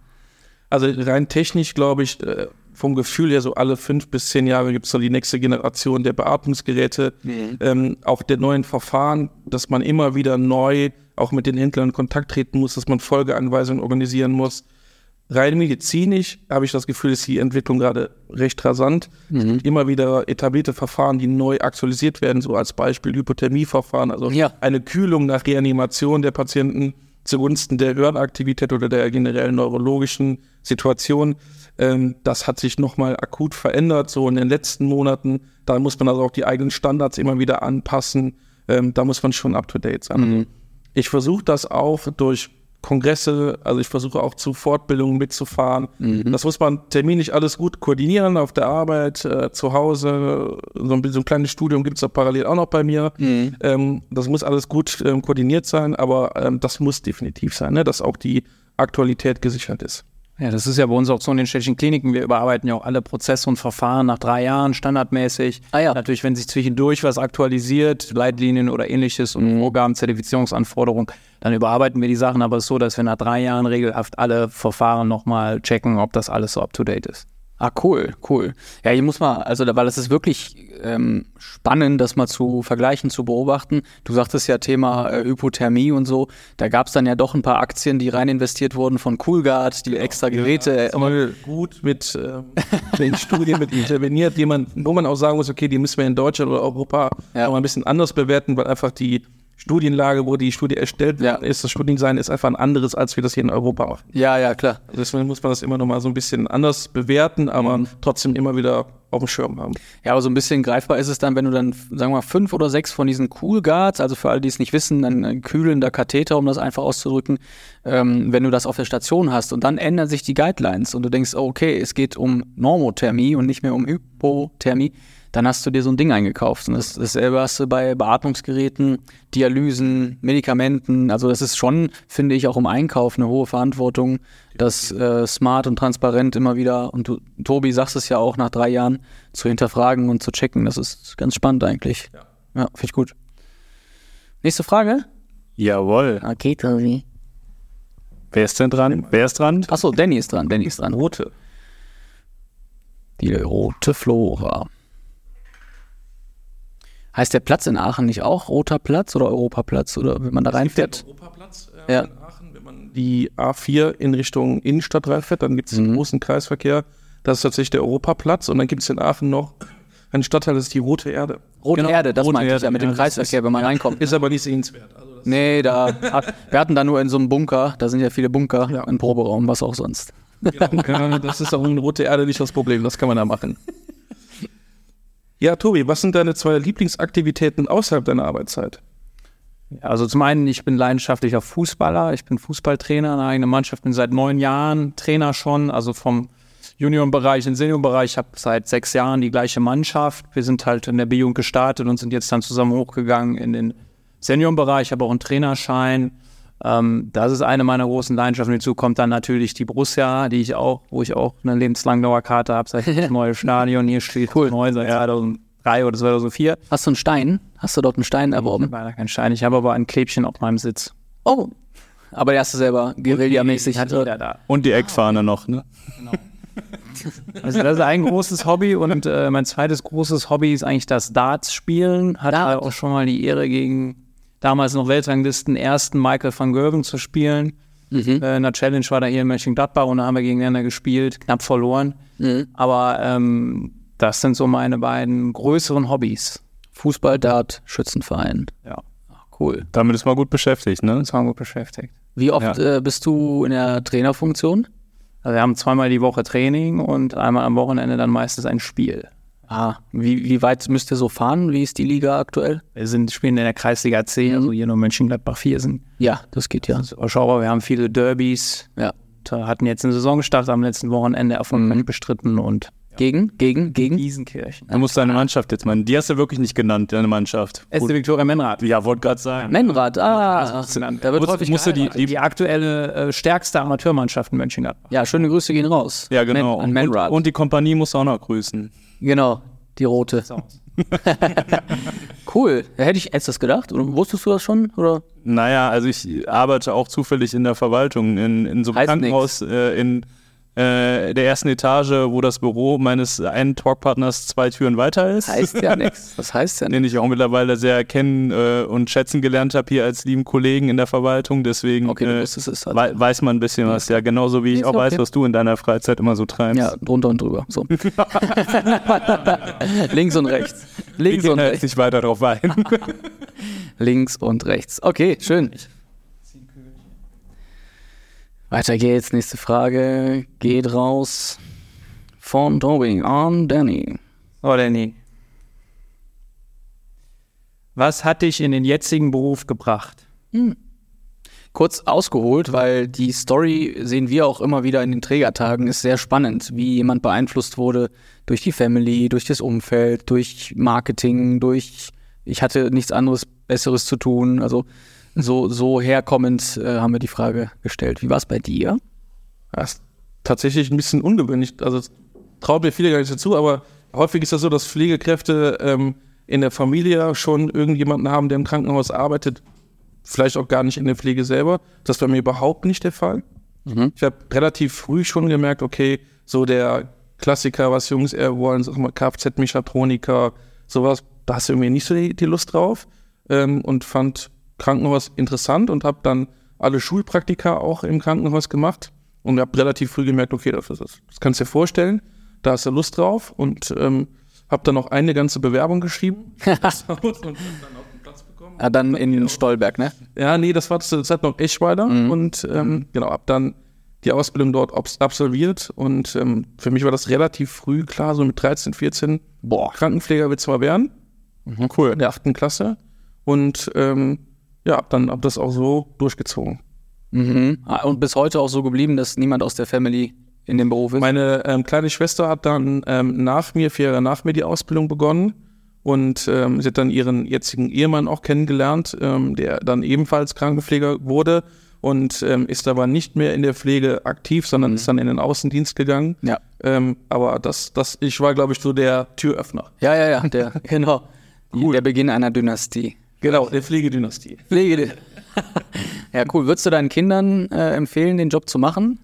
Speaker 5: Also rein technisch glaube ich, äh, vom Gefühl her so alle fünf bis zehn Jahre gibt es so die nächste Generation der Beatmungsgeräte, mhm. ähm, auch der neuen Verfahren, dass man immer wieder neu auch mit den Händlern in Kontakt treten muss, dass man Folgeanweisungen organisieren muss. Rein medizinisch habe ich das Gefühl, ist die Entwicklung gerade recht rasant. Mhm. Immer wieder etablierte Verfahren, die neu aktualisiert werden, so als Beispiel Hypothermieverfahren, also ja. eine Kühlung nach Reanimation der Patienten zugunsten der Hirnaktivität oder der generellen neurologischen Situation. Ähm, das hat sich nochmal akut verändert, so in den letzten Monaten. Da muss man also auch die eigenen Standards immer wieder anpassen. Ähm, da muss man schon up-to-date sein. Mhm. Ich versuche das auch durch Kongresse, also ich versuche auch zu Fortbildungen mitzufahren. Mhm. Das muss man terminlich alles gut koordinieren auf der Arbeit, äh, zu Hause. So ein, so ein kleines Studium gibt es da parallel auch noch bei mir. Mhm. Ähm, das muss alles gut ähm, koordiniert sein, aber ähm, das muss definitiv sein, ne? dass auch die Aktualität gesichert ist.
Speaker 4: Ja, das ist ja bei uns auch so in den städtischen Kliniken. Wir überarbeiten ja auch alle Prozesse und Verfahren nach drei Jahren standardmäßig. Ah ja. Natürlich, wenn sich zwischendurch was aktualisiert, Leitlinien oder ähnliches und mhm. Vorgaben, Zertifizierungsanforderungen, dann überarbeiten wir die Sachen. Aber es ist so, dass wir nach drei Jahren regelhaft alle Verfahren nochmal checken, ob das alles so up to date ist.
Speaker 7: Ah, cool, cool. Ja, hier muss man, also, weil es ist wirklich ähm, spannend, das mal zu vergleichen, zu beobachten. Du sagtest ja Thema äh, Hypothermie und so. Da gab es dann ja doch ein paar Aktien, die rein investiert wurden von Coolguard, die extra Geräte.
Speaker 5: Ja, äh, gut mit äh, den Studien mit interveniert, die man, wo man auch sagen muss, okay, die müssen wir in Deutschland oder Europa ja. auch mal ein bisschen anders bewerten, weil einfach die Studienlage, wo die Studie erstellt ja. ist, das Studiendesign ist einfach ein anderes, als wir das hier in Europa machen.
Speaker 7: Ja, ja, klar.
Speaker 5: Deswegen muss man das immer noch mal so ein bisschen anders bewerten, aber mhm. trotzdem immer wieder auf dem Schirm haben.
Speaker 7: Ja, aber so ein bisschen greifbar ist es dann, wenn du dann, sagen wir mal, fünf oder sechs von diesen Cool Guards, also für alle, die es nicht wissen, ein kühlender Katheter, um das einfach auszudrücken, ähm, wenn du das auf der Station hast und dann ändern sich die Guidelines und du denkst, okay, es geht um Normothermie und nicht mehr um Hypothermie, dann hast du dir so ein Ding eingekauft. Und das, dasselbe hast du bei Beatmungsgeräten, Dialysen, Medikamenten. Also das ist schon, finde ich, auch im Einkauf eine hohe Verantwortung, das äh, smart und transparent immer wieder, und du, Tobi, sagst es ja auch nach drei Jahren, zu hinterfragen und zu checken. Das ist ganz spannend eigentlich. Ja, ja finde ich gut. Nächste Frage?
Speaker 3: Jawohl.
Speaker 7: Okay, Tobi.
Speaker 3: Wer ist denn dran? Wer ist dran?
Speaker 7: Achso, Danny ist dran. Danny ist dran.
Speaker 5: Rote.
Speaker 7: Die rote Flora. Heißt der Platz in Aachen nicht auch Roter Platz oder Europaplatz oder wenn man da reinfährt?
Speaker 5: Europaplatz äh, ja. in Aachen, wenn man die A4 in Richtung Innenstadt reinfährt, dann gibt es mhm. einen großen Kreisverkehr. Das ist tatsächlich der Europaplatz und dann gibt es in Aachen noch ein Stadtteil, das ist die Rote Erde.
Speaker 7: Rote Erde, das
Speaker 3: Rote
Speaker 7: meinte ich ja mit dem
Speaker 3: ja,
Speaker 7: Kreisverkehr, wenn man reinkommt.
Speaker 5: Ist aber nicht sehenswert. Also
Speaker 7: Nee, da wir hatten da nur in so einem Bunker, da sind ja viele Bunker,
Speaker 5: Ja.
Speaker 7: ein Proberaum, was auch sonst.
Speaker 5: Ja, das ist auch in Rote Erde nicht das Problem, das kann man da machen. Ja, Tobi, was sind deine zwei Lieblingsaktivitäten außerhalb deiner Arbeitszeit?
Speaker 4: Also zum einen, ich bin leidenschaftlicher Fußballer, ich bin Fußballtrainer in einer eigenen Mannschaft, bin seit neun Jahren Trainer schon, also vom Juniorenbereich in den Seniorbereich, habe seit sechs Jahren die gleiche Mannschaft. Wir sind halt in der B-Jugend gestartet und sind jetzt dann zusammen hochgegangen in den Seniorenbereich, habe auch einen Trainerschein. Ähm, das ist eine meiner großen Leidenschaften. Hinzu kommt dann natürlich die Borussia, die ich auch, wo ich auch eine lebenslange Dauerkarte habe, seit das neue Stadion hier steht, cool. neu seit 2003 oder 2004.
Speaker 7: Hast du einen Stein? Hast du dort einen Stein
Speaker 4: Ich
Speaker 7: erworben?
Speaker 4: habe leider keinen Stein, ich habe aber ein Klebchen auf meinem Sitz.
Speaker 7: Oh. Aber der hast du selber guerillamäßig.
Speaker 4: hat jeder da.
Speaker 3: Und die Eckfahne noch, ne?
Speaker 4: Also das ist ein großes Hobby und äh, mein zweites großes Hobby ist eigentlich das Darts-Spielen. Hatte
Speaker 7: Dart.
Speaker 4: auch schon mal die Ehre gegen damals noch Weltranglisten ersten Michael van Gerven zu spielen.
Speaker 7: Mhm.
Speaker 4: Äh, in der Challenge war da hier in Mönchengladbach und da haben wir gegeneinander gespielt, knapp verloren.
Speaker 7: Mhm.
Speaker 4: Aber ähm, das sind so meine beiden größeren Hobbys.
Speaker 7: Fußball, Dart, Schützenverein.
Speaker 4: Ja,
Speaker 7: Cool.
Speaker 3: Damit ist man gut beschäftigt, ne?
Speaker 4: das waren gut beschäftigt.
Speaker 7: Wie oft äh, bist du in der Trainerfunktion?
Speaker 4: Also wir haben zweimal die Woche Training und einmal am Wochenende dann meistens ein Spiel.
Speaker 7: Ah, wie, wie weit müsst ihr so fahren? Wie ist die Liga aktuell?
Speaker 4: Wir sind, spielen in der Kreisliga C, also hier nur Mönchengladbach 4 sind.
Speaker 7: Ja, das geht ja.
Speaker 4: Das ist überschaubar. Wir haben viele Derbys.
Speaker 7: Ja.
Speaker 4: Und, hatten jetzt eine Saison gestartet, am letzten Wochenende erfolgreich bestritten und
Speaker 7: Gegen, gegen, gegen?
Speaker 4: Giesenkirchen.
Speaker 3: Du musst deine Mannschaft jetzt meinen. Die hast du wirklich nicht genannt, deine Mannschaft.
Speaker 4: SC Viktoria Menrad.
Speaker 3: Ja, wollte gerade sagen.
Speaker 7: Menrad, ah, da wird
Speaker 3: Musst-
Speaker 7: häufig
Speaker 3: musst du die, die
Speaker 4: Die aktuelle äh, stärkste Amateurmannschaft in Mönchengladbach.
Speaker 7: Ja, schöne Grüße gehen raus.
Speaker 3: Ja, genau.
Speaker 7: Men, an
Speaker 3: und,
Speaker 7: Menrad.
Speaker 3: und die Kompanie muss auch noch grüßen.
Speaker 7: Genau, die rote.
Speaker 4: So.
Speaker 7: Cool. Hätte ich du das gedacht? Oder wusstest du das schon? Oder?
Speaker 3: Naja, also ich arbeite auch zufällig in der Verwaltung, in, in so einem
Speaker 7: Heißt
Speaker 3: Krankenhaus äh, in äh, der ersten Etage, wo das Büro meines einen Talkpartners zwei Türen weiter ist.
Speaker 7: Heißt ja nichts. Was heißt denn?
Speaker 3: den ich auch mittlerweile sehr kennen äh, und schätzen gelernt habe hier als lieben Kollegen in der Verwaltung. Deswegen
Speaker 7: Okay,
Speaker 3: äh,
Speaker 7: halt.
Speaker 3: wei weiß man ein bisschen was. Ja, genauso wie ich auch weiß,
Speaker 7: okay.
Speaker 3: was du in deiner Freizeit immer so treibst.
Speaker 7: Ja, drunter und drüber. So. Links und rechts. Links und rechts.
Speaker 3: nicht weiter drauf ein.
Speaker 7: Links und rechts. Okay, schön. Weiter geht's. Nächste Frage geht raus von Tobi an Danny.
Speaker 4: Oh, Danny. Was hat dich in den jetzigen Beruf gebracht?
Speaker 7: Kurz ausgeholt, weil die Story sehen wir auch immer wieder in den Trägertagen, ist sehr spannend, wie jemand beeinflusst wurde durch die Family, durch das Umfeld, durch Marketing, durch ich hatte nichts anderes Besseres zu tun. Also so, so herkommend äh, haben wir die Frage gestellt. Wie war es bei dir?
Speaker 5: Das ist tatsächlich ein bisschen ungewöhnlich. Also traut mir viele gar nicht dazu, aber häufig ist das so, dass Pflegekräfte ähm, in der Familie schon irgendjemanden haben, der im Krankenhaus arbeitet, vielleicht auch gar nicht in der Pflege selber. Das ist bei mir überhaupt nicht der Fall. Ich habe relativ früh schon gemerkt, okay, so der Klassiker, was Jungs eher wollen, sag mal Kfz-Mechatroniker, sowas, da hast du irgendwie nicht so die, die Lust drauf ähm, und fand Krankenhaus interessant und habe dann alle Schulpraktika auch im Krankenhaus gemacht und habe relativ früh gemerkt, okay, das, ist, das kannst du dir vorstellen, da hast du Lust drauf und ähm, habe dann noch eine ganze Bewerbung geschrieben. Und dann auch einen Platz bekommen.
Speaker 7: Ja, dann in Stolberg, ne?
Speaker 5: Ja, nee, das war zur Zeit noch Eschweiler und ähm, genau, hab dann die Ausbildung dort absolviert und ähm, für mich war das relativ früh klar, so mit 13, 14, boah, Krankenpfleger will zwar werden, cool, in der achten Klasse. Und ähm, ja, hab dann hab das auch so durchgezogen.
Speaker 7: Mhm. Ah, Und bis heute auch so geblieben, dass niemand aus der Family in dem Beruf ist?
Speaker 5: Meine ähm, kleine Schwester hat dann ähm, nach mir, vier Jahre nach mir die Ausbildung begonnen und ähm, sie hat dann ihren jetzigen Ehemann auch kennengelernt, ähm, der dann ebenfalls Krankenpfleger wurde und ähm, ist aber nicht mehr in der Pflege aktiv, sondern ist dann in den Außendienst gegangen.
Speaker 7: Ja.
Speaker 5: Ähm, aber das, das, ich war, glaube ich, so der Türöffner.
Speaker 7: ja, ja, ja, der, genau. Die, der Beginn einer Dynastie.
Speaker 5: Genau, der Pflegedynastie.
Speaker 7: Pflege. ja, cool. Würdest du deinen Kindern äh, empfehlen, den Job zu machen?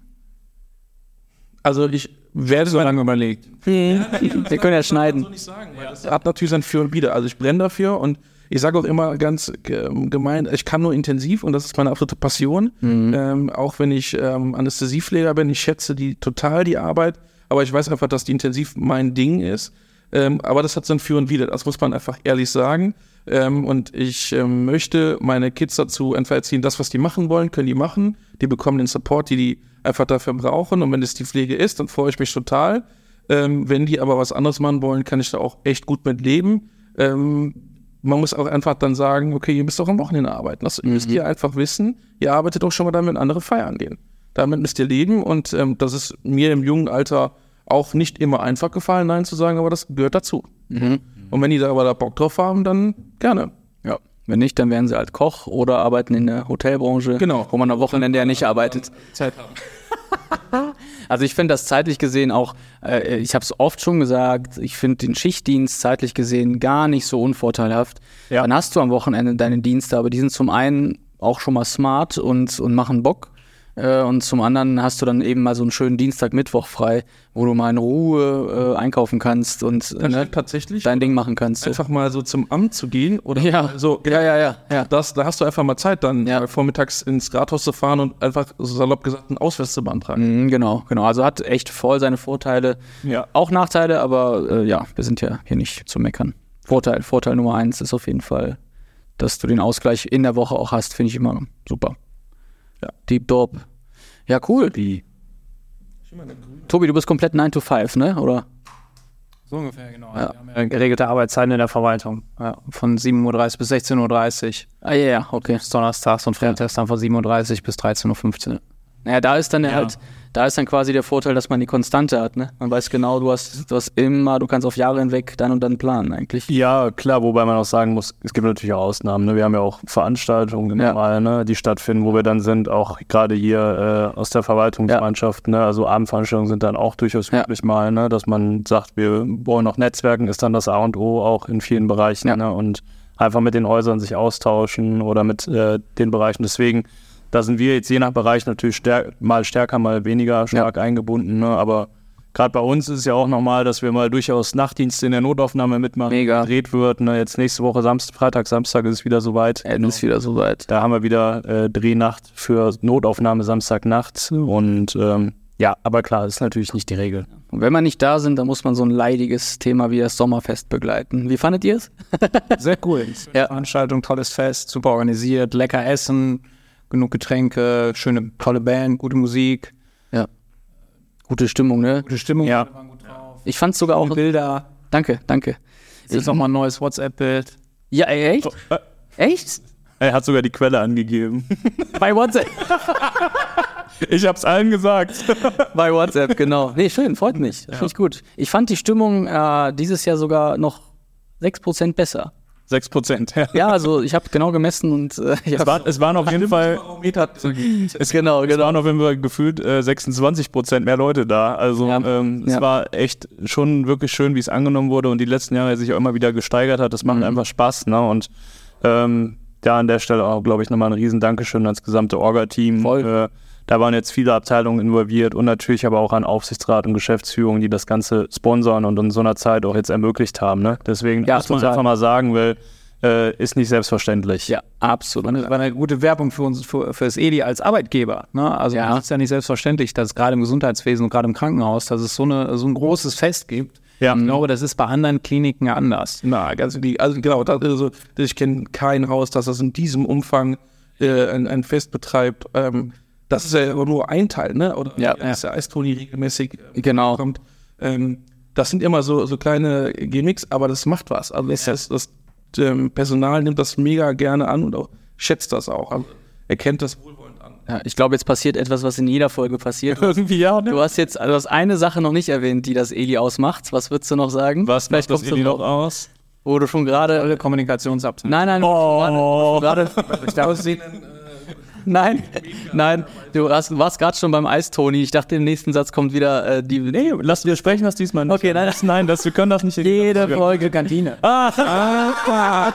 Speaker 5: Also ich werde so
Speaker 4: Lange überlegt.
Speaker 7: Wir können ja schneiden.
Speaker 5: nicht sagen, weil das hat natürlich sein Für und Wider. Also ich brenne dafür und ich sage auch immer ganz ge- gemein, ich kann nur intensiv und das ist meine absolute Passion. Ähm, auch wenn ich ähm, Anästhesiepfleger bin, ich schätze die total die Arbeit, aber ich weiß einfach, dass die intensiv mein Ding ist. Ähm, aber das hat so ein Für und Wider, das muss man einfach ehrlich sagen. Ähm, und ich ähm, möchte meine Kids dazu einfach erziehen, das, was die machen wollen, können die machen. Die bekommen den Support, die die einfach dafür brauchen. Und wenn es die Pflege ist, dann freue ich mich total. Ähm, wenn die aber was anderes machen wollen, kann ich da auch echt gut mit leben. Ähm, man muss auch einfach dann sagen, okay, ihr müsst auch am Wochenende arbeiten. Das müsst ihr einfach wissen. Ihr arbeitet auch schon mal damit, wenn andere feiern gehen. Damit müsst ihr leben und ähm, das ist mir im jungen Alter auch nicht immer einfach gefallen, Nein zu sagen, aber das gehört dazu. Und wenn die da aber da Bock drauf haben, dann gerne.
Speaker 7: Ja. Wenn nicht, dann werden sie halt Koch oder arbeiten in der Hotelbranche,
Speaker 5: Genau.
Speaker 7: wo man am Wochenende ja nicht arbeitet.
Speaker 5: Zeit haben.
Speaker 7: Also ich finde das zeitlich gesehen auch, äh, ich habe es oft schon gesagt, ich finde den Schichtdienst zeitlich gesehen gar nicht so unvorteilhaft.
Speaker 3: Ja.
Speaker 7: Dann hast du am Wochenende deine Dienste, aber die sind zum einen auch schon mal smart und, und machen Bock. Äh, und zum anderen hast du dann eben mal so einen schönen Dienstag, Mittwoch frei, wo du mal in Ruhe äh, einkaufen kannst und ne,
Speaker 5: tatsächlich
Speaker 7: dein Ding machen kannst. So.
Speaker 5: einfach mal so zum Amt zu gehen oder
Speaker 7: Ja.
Speaker 5: so.
Speaker 7: Ja, ja, ja, ja.
Speaker 5: Das, da hast du einfach mal Zeit, dann
Speaker 7: Ja.
Speaker 5: äh, vormittags ins Rathaus zu fahren und einfach salopp gesagt einen Ausweis zu beantragen.
Speaker 7: Mhm, genau, genau. Also hat echt voll seine Vorteile.
Speaker 3: Ja.
Speaker 7: Auch Nachteile, aber äh, ja, wir sind ja hier nicht zu meckern. Vorteil, Vorteil Nummer eins ist auf jeden Fall, dass du den Ausgleich in der Woche auch hast, finde ich immer super.
Speaker 5: Ja.
Speaker 7: Deep Dope. Ja, cool. Tobi, du bist komplett 9 to 5, ne? Oder?
Speaker 4: So ungefähr, genau.
Speaker 7: Ja.
Speaker 4: Wir haben ja geregelte Arbeitszeiten in der Verwaltung. Ja, von 7.30 Uhr bis 16.30 Uhr.
Speaker 7: Ah, ja, ja, okay.
Speaker 4: Bis donnerstags und freitags dann von 7.30 Uhr bis 13.15 Uhr.
Speaker 7: Naja, da ist dann halt, da ist dann quasi der Vorteil, dass man die Konstante hat, ne? Man weiß genau, du hast, du hast immer, du kannst auf Jahre hinweg dann und dann planen eigentlich.
Speaker 3: Ja, klar, wobei man auch sagen muss, es gibt natürlich auch Ausnahmen. Ne? Wir haben ja auch Veranstaltungen
Speaker 7: Ja.
Speaker 3: mal, ne, die stattfinden, wo wir dann sind, auch gerade hier äh, aus der Verwaltungsmannschaft. Ne? Also Abendveranstaltungen sind dann auch durchaus
Speaker 7: Ja.
Speaker 3: üblich mal, ne? dass man sagt, wir wollen noch Netzwerken, ist dann das A und O auch in vielen Bereichen.
Speaker 7: Ja.
Speaker 3: Ne? Und einfach mit den Häusern sich austauschen oder mit äh, den Bereichen. Deswegen, da sind wir jetzt je nach Bereich natürlich stär mal stärker, mal weniger stark eingebunden. Ne? Aber gerade bei uns ist es ja auch nochmal, dass wir mal durchaus Nachtdienste in der Notaufnahme mitmachen.
Speaker 7: Mega.
Speaker 3: Gedreht wird. Ne? Jetzt nächste Woche Samstag, Freitag, Samstag ist es wieder soweit.
Speaker 7: Ey, dann ist wieder soweit.
Speaker 3: Da haben wir wieder äh, Drehnacht für Notaufnahme Samstagnacht. Und ähm, ja, aber klar, ist natürlich nicht die Regel.
Speaker 7: Und wenn wir nicht da sind, dann muss man so ein leidiges Thema wie das Sommerfest begleiten. Wie fandet ihr es?
Speaker 4: Sehr cool.
Speaker 7: Ja.
Speaker 4: Veranstaltung, tolles Fest, super organisiert, lecker Essen, genug Getränke, schöne, tolle Band, gute Musik,
Speaker 7: Ja. Gute Stimmung, ne?
Speaker 4: gute Stimmung.
Speaker 3: Ja.
Speaker 7: Ich fand sogar auch.
Speaker 4: Bilder.
Speaker 7: Danke, danke.
Speaker 4: Es ist nochmal ein neues WhatsApp-Bild.
Speaker 7: Ja, ey, echt? Echt?
Speaker 3: Er hat sogar die Quelle angegeben.
Speaker 7: Bei WhatsApp.
Speaker 3: ich hab's allen gesagt.
Speaker 7: Bei WhatsApp, genau. Nee, schön, freut mich. Finde ich gut. Ich fand die Stimmung äh, dieses Jahr sogar noch 6% besser.
Speaker 3: 6 Prozent. Ja.
Speaker 7: Ja, also ich habe genau gemessen und äh, ich
Speaker 3: Es, war, es waren auf jeden Fall,
Speaker 7: es genau,
Speaker 3: es
Speaker 7: genau.
Speaker 3: waren auf jeden Fall gefühlt äh, 26 Prozent mehr Leute da. Also
Speaker 7: Ja.
Speaker 3: ähm, es
Speaker 7: Ja.
Speaker 3: war echt schon wirklich schön, wie es angenommen wurde und die letzten Jahre sich auch immer wieder gesteigert hat. Das macht
Speaker 7: Mhm.
Speaker 3: einfach Spaß. Ne? Und ähm, da an der Stelle auch, glaube ich, nochmal ein riesen Dankeschön ans gesamte Orga-Team.
Speaker 7: Voll.
Speaker 3: Äh, da waren jetzt viele Abteilungen involviert und natürlich aber auch an Aufsichtsrat und Geschäftsführung, die das Ganze sponsern und in so einer Zeit auch jetzt ermöglicht haben. Ne? Deswegen
Speaker 7: Ja,
Speaker 3: muss man einfach mal sagen, weil äh, ist nicht selbstverständlich.
Speaker 7: Ja, absolut.
Speaker 4: Das war eine gute Werbung für uns, für, für das EDI als Arbeitgeber. Ne? Also
Speaker 7: Ja.
Speaker 4: es ist ja nicht selbstverständlich, dass gerade im Gesundheitswesen und gerade im Krankenhaus, dass es so, eine, so ein großes Fest gibt.
Speaker 3: Ja.
Speaker 4: Ich glaube, das ist bei anderen Kliniken anders.
Speaker 5: Na, ganz die, also genau, das, also, ich kenne kein Haus, das das in diesem Umfang äh, ein, ein Fest betreibt. Ähm, das ist ja aber nur ein Teil, ne? Oder
Speaker 7: Ja,
Speaker 5: dass der Eistoni regelmäßig äh,
Speaker 7: Genau.
Speaker 5: kommt. Ähm, das sind immer so, so kleine Gimmicks, aber das macht was. Also das, das, das ähm, Personal nimmt das mega gerne an und auch schätzt das auch. Also, erkennt das wohlwollend an.
Speaker 7: Ja, ich glaube, jetzt passiert etwas, was in jeder Folge passiert.
Speaker 3: Irgendwie ja, ne?
Speaker 7: Du hast jetzt also du hast eine Sache noch nicht erwähnt, die das Eli ausmacht. Was würdest du noch sagen?
Speaker 3: Was
Speaker 7: Vielleicht
Speaker 3: macht das
Speaker 7: kommst du
Speaker 3: Eli noch aus?
Speaker 7: wo du schon gerade.
Speaker 4: Kommunikationsabteilung.
Speaker 7: Nein, nein,
Speaker 3: Oh.
Speaker 7: gerade. Nein, nein, du hast, warst gerade schon beim Eistoni. Ich dachte, im nächsten Satz kommt wieder äh, die.
Speaker 3: Nee, lass wir sprechen das diesmal nicht.
Speaker 7: Okay, nein,
Speaker 3: das, nein, das, wir können das nicht.
Speaker 7: Jede Folge
Speaker 4: Kantine.
Speaker 5: Ah,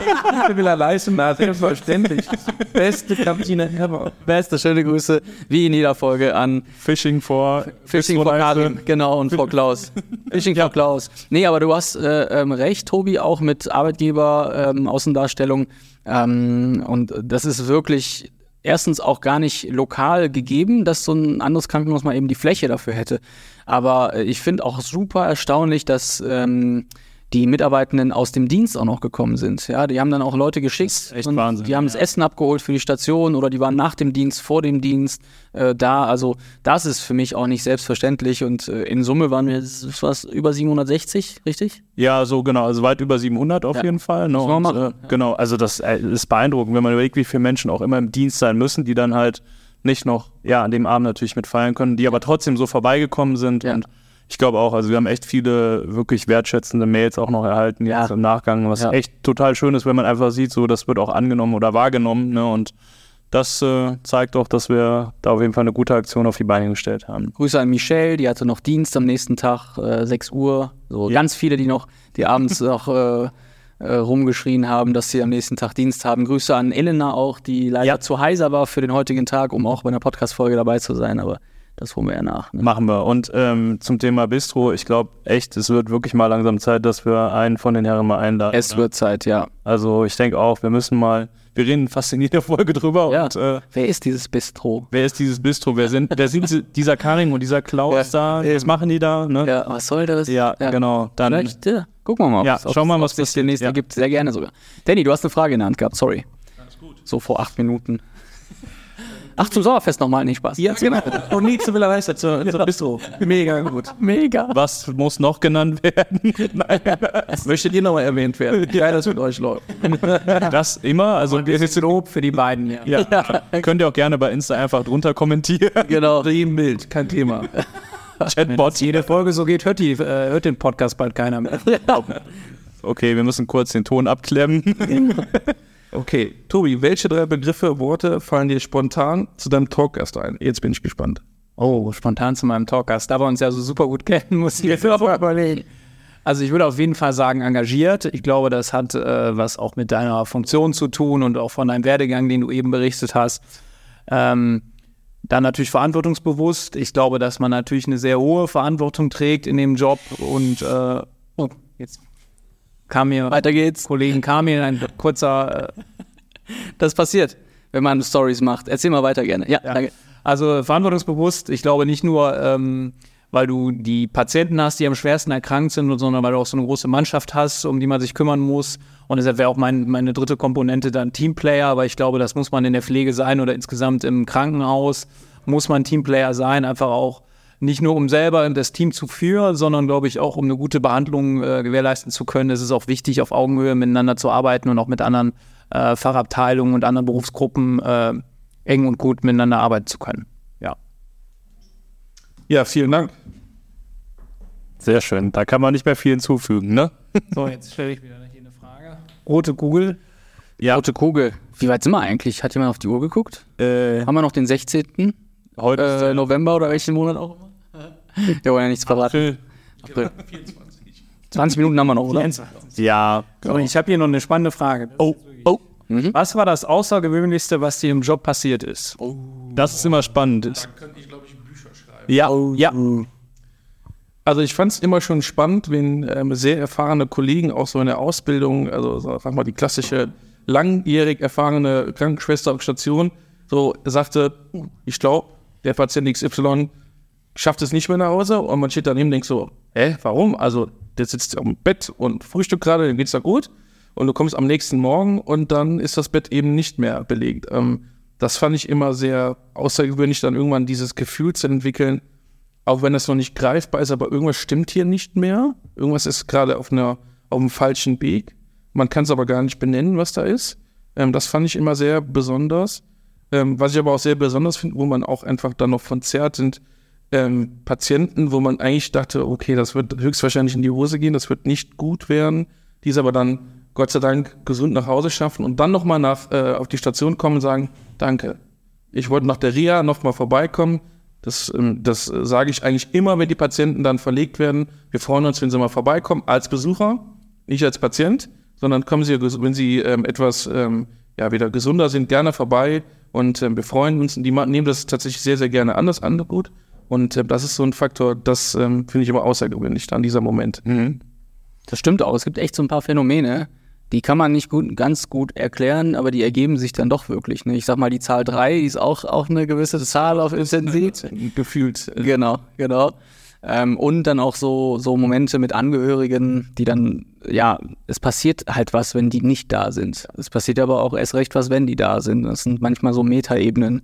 Speaker 5: ich will er leisten, selbstverständlich. Beste Kantine ever.
Speaker 7: Beste, schöne Grüße, wie in jeder Folge an
Speaker 3: Fishing for
Speaker 7: Fishing for Karin, genau, und Frau Klaus. Fishing for Klaus. Nee, aber du hast äh, ähm, recht, Tobi, auch mit Arbeitgeber, ähm, Außendarstellung. Ähm, und das ist wirklich erstens auch gar nicht lokal gegeben, dass so ein anderes Krankenhaus mal eben die Fläche dafür hätte. Aber äh, ich finde auch super erstaunlich, dass ähm, die Mitarbeitenden aus dem Dienst auch noch gekommen sind. Ja, die haben dann auch Leute geschickt.
Speaker 3: echt Wahnsinn,
Speaker 7: Die haben das Essen abgeholt für die Station oder die waren nach dem Dienst, vor dem Dienst äh, da. Also das ist für mich auch nicht selbstverständlich. Und äh, in Summe waren wir was über 760, richtig?
Speaker 3: Ja, so genau, also weit über 700 auf
Speaker 7: Ja.
Speaker 3: jeden Fall. Ne? Und, äh, Genau, also das äh, ist beeindruckend, wenn man überlegt, wie viele Menschen auch immer im Dienst sein müssen, die dann halt nicht noch, ja, an dem Abend natürlich mit feiern können, die aber trotzdem so vorbeigekommen sind
Speaker 7: Ja.
Speaker 3: und ich glaube auch, also wir haben echt viele wirklich wertschätzende Mails auch noch erhalten jetzt
Speaker 7: Ja.
Speaker 3: im Nachgang, was
Speaker 7: Ja.
Speaker 3: echt total schön ist, wenn man einfach sieht, so das wird auch angenommen oder wahrgenommen, ne? Und das äh, zeigt auch, dass wir da auf jeden Fall eine gute Aktion auf die Beine gestellt haben.
Speaker 7: Grüße an Michelle, die hatte noch Dienst am nächsten Tag, äh, 6 Uhr. So ganz viele, die noch, die abends noch äh, äh, rumgeschrien haben, dass sie am nächsten Tag Dienst haben. Grüße an Elena auch, die leider
Speaker 3: Ja.
Speaker 7: zu heiser war für den heutigen Tag, um auch bei einer Podcast-Folge dabei zu sein, aber das holen wir ja nach. Ne?
Speaker 3: Machen wir. Und ähm, zum Thema Bistro, ich glaube echt, es wird wirklich mal langsam Zeit, dass wir einen von den Herren mal einladen.
Speaker 7: Es
Speaker 3: oder?
Speaker 7: wird Zeit, ja.
Speaker 3: Also ich denke auch, wir müssen mal, wir reden fast in jeder Folge drüber.
Speaker 7: Ja.
Speaker 3: Und äh,
Speaker 7: Wer ist dieses Bistro?
Speaker 3: wer ist dieses Bistro? Wer sind, wer sind sie- dieser Karing und dieser Klaus da? Was machen die da? Ne?
Speaker 7: Ja, was soll das?
Speaker 3: Ja, genau. Dann
Speaker 7: Vielleicht, ja. Gucken wir mal,
Speaker 3: Ja, schauen wir mal,
Speaker 7: was es demnächst.
Speaker 3: Ja.
Speaker 7: ergibt. Sehr gerne sogar. Danny, du hast eine Frage in der Hand gehabt, sorry. Alles gut. So vor acht Minuten. Ach, zum Sommerfest nochmal, nicht Spaß.
Speaker 5: Ja, genau. Und nie zu Villa Leistet, zur, zur Bistro. Mega gut.
Speaker 7: Mega.
Speaker 3: was muss noch genannt werden? Nein,
Speaker 5: Möchtet ihr nochmal erwähnt werden? Ja, das mit euch läuft.
Speaker 3: das immer. Also
Speaker 4: Lob für die beiden, ja.
Speaker 3: ja, könnt ihr auch gerne bei Insta einfach drunter kommentieren.
Speaker 7: Genau.
Speaker 5: Jedem Bild, kein Thema.
Speaker 3: Chatbot.
Speaker 4: Jede Folge so geht, hört, die, äh, hört den Podcast bald keiner mehr.
Speaker 3: Okay, wir müssen kurz den Ton abklemmen.
Speaker 5: Okay, Tobi, welche drei Begriffe, Worte fallen dir spontan zu deinem Talkgast ein? Jetzt bin ich gespannt.
Speaker 4: Oh, spontan zu meinem Talkgast. Da wir uns ja so super gut kennen, muss ich jetzt aber überlegen. Also ich würde auf jeden Fall sagen engagiert. Ich glaube, das hat äh, was auch mit deiner Funktion zu tun und auch von deinem Werdegang, den du eben berichtet hast. Ähm, dann natürlich verantwortungsbewusst. Ich glaube, dass man natürlich eine sehr hohe Verantwortung trägt in dem Job und äh, oh, jetzt kam mir
Speaker 7: Weiter geht's.
Speaker 4: Kollegen kam mir ein kurzer äh,
Speaker 7: Das passiert, wenn man Stories macht. Erzähl mal weiter gerne. Ja,
Speaker 4: Ja.
Speaker 7: danke.
Speaker 4: Also verantwortungsbewusst, ich glaube nicht nur, ähm, weil du die Patienten hast, die am schwersten erkrankt sind, sondern weil du auch so eine große Mannschaft hast, um die man sich kümmern muss. Und deshalb wäre auch mein, meine dritte Komponente dann Teamplayer, aber ich glaube, das muss man in der Pflege sein oder insgesamt im Krankenhaus muss man Teamplayer sein, einfach auch nicht nur um selber das Team zu führen, sondern glaube ich auch um eine gute Behandlung äh, gewährleisten zu können. Es ist auch wichtig, auf Augenhöhe miteinander zu arbeiten und auch mit anderen äh, Fachabteilungen und anderen Berufsgruppen äh, eng und gut miteinander arbeiten zu können. Ja.
Speaker 5: Ja, vielen Dank.
Speaker 3: Sehr schön. Da kann man nicht mehr viel hinzufügen, ne?
Speaker 4: So, jetzt stelle ich wieder hier eine Frage. Rote Kugel.
Speaker 3: Ja.
Speaker 7: Rote Kugel. Wie weit sind wir eigentlich? Hat jemand auf die Uhr geguckt?
Speaker 3: Äh,
Speaker 7: Haben wir noch den 16.
Speaker 3: heute
Speaker 7: Äh, November oder welchen Monat auch immer? Wir wollen ja nichts verraten.
Speaker 3: April.
Speaker 7: April. 20 Minuten haben wir noch, oder?
Speaker 3: Ja.
Speaker 4: So, ich habe hier noch eine spannende Frage.
Speaker 3: Oh, oh.
Speaker 4: Was war das Außergewöhnlichste, was dir im Job passiert ist?
Speaker 3: Das ist immer spannend.
Speaker 5: könnte ich, glaube ich, Bücher schreiben.
Speaker 3: Ja, ja.
Speaker 5: Also ich fand es immer schon spannend, wenn ähm, sehr erfahrene Kollegen auch so in der Ausbildung, also so, sag mal die klassische langjährig erfahrene Krankenschwester auf Station, so sagte, ich glaube, der Patient XY schafft es nicht mehr nach Hause und man steht daneben und denkt so, hä, warum? Also der sitzt am Bett und frühstückt gerade, dem geht's da gut und du kommst am nächsten Morgen und dann ist das Bett eben nicht mehr belegt. Ähm, das fand ich immer sehr außergewöhnlich, dann irgendwann dieses Gefühl zu entwickeln, auch wenn das noch nicht greifbar ist, aber irgendwas stimmt hier nicht mehr. Irgendwas ist gerade auf einer auf dem falschen Weg. Man kann es aber gar nicht benennen, was da ist. Ähm, das fand ich immer sehr besonders. Ähm, was ich aber auch sehr besonders finde, wo man auch einfach dann noch von zerrt, sind ähm, Patienten, wo man eigentlich dachte, okay, das wird höchstwahrscheinlich in die Hose gehen, das wird nicht gut werden, die es aber dann Gott sei Dank gesund nach Hause schaffen und dann nochmal nach äh, auf die Station kommen und sagen, danke. Ich wollte nach der Reha nochmal vorbeikommen. Das, ähm, das äh, sage ich eigentlich immer, wenn die Patienten dann verlegt werden. Wir freuen uns, wenn sie mal vorbeikommen, als Besucher, nicht als Patient, sondern kommen sie, wenn sie ähm, etwas ähm, ja, wieder gesunder sind, gerne vorbei und ähm, wir freuen uns. Und die nehmen das tatsächlich sehr, sehr gerne an, das Angebot. Und äh, das ist so ein Faktor, das ähm, finde ich immer außergewöhnlich, dann dieser Moment.
Speaker 7: Das stimmt auch. Es gibt echt so ein paar Phänomene, die kann man nicht gut, ganz gut erklären, aber die ergeben sich dann doch wirklich. Ne? Ich sag mal, die Zahl 3, die ist auch, auch eine gewisse Zahl auf Intensiv.
Speaker 5: Gefühlt. Äh,
Speaker 7: Genau, genau. Ähm, und dann auch so, so Momente mit Angehörigen, die dann, ja, es passiert halt was, wenn die nicht da sind. Es passiert aber auch erst recht was, wenn die da sind. Das sind manchmal so Metaebenen.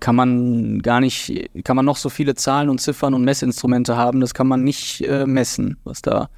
Speaker 7: Kann man gar nicht, kann man noch so viele Zahlen und Ziffern und Messinstrumente haben, das kann man nicht äh, messen, was da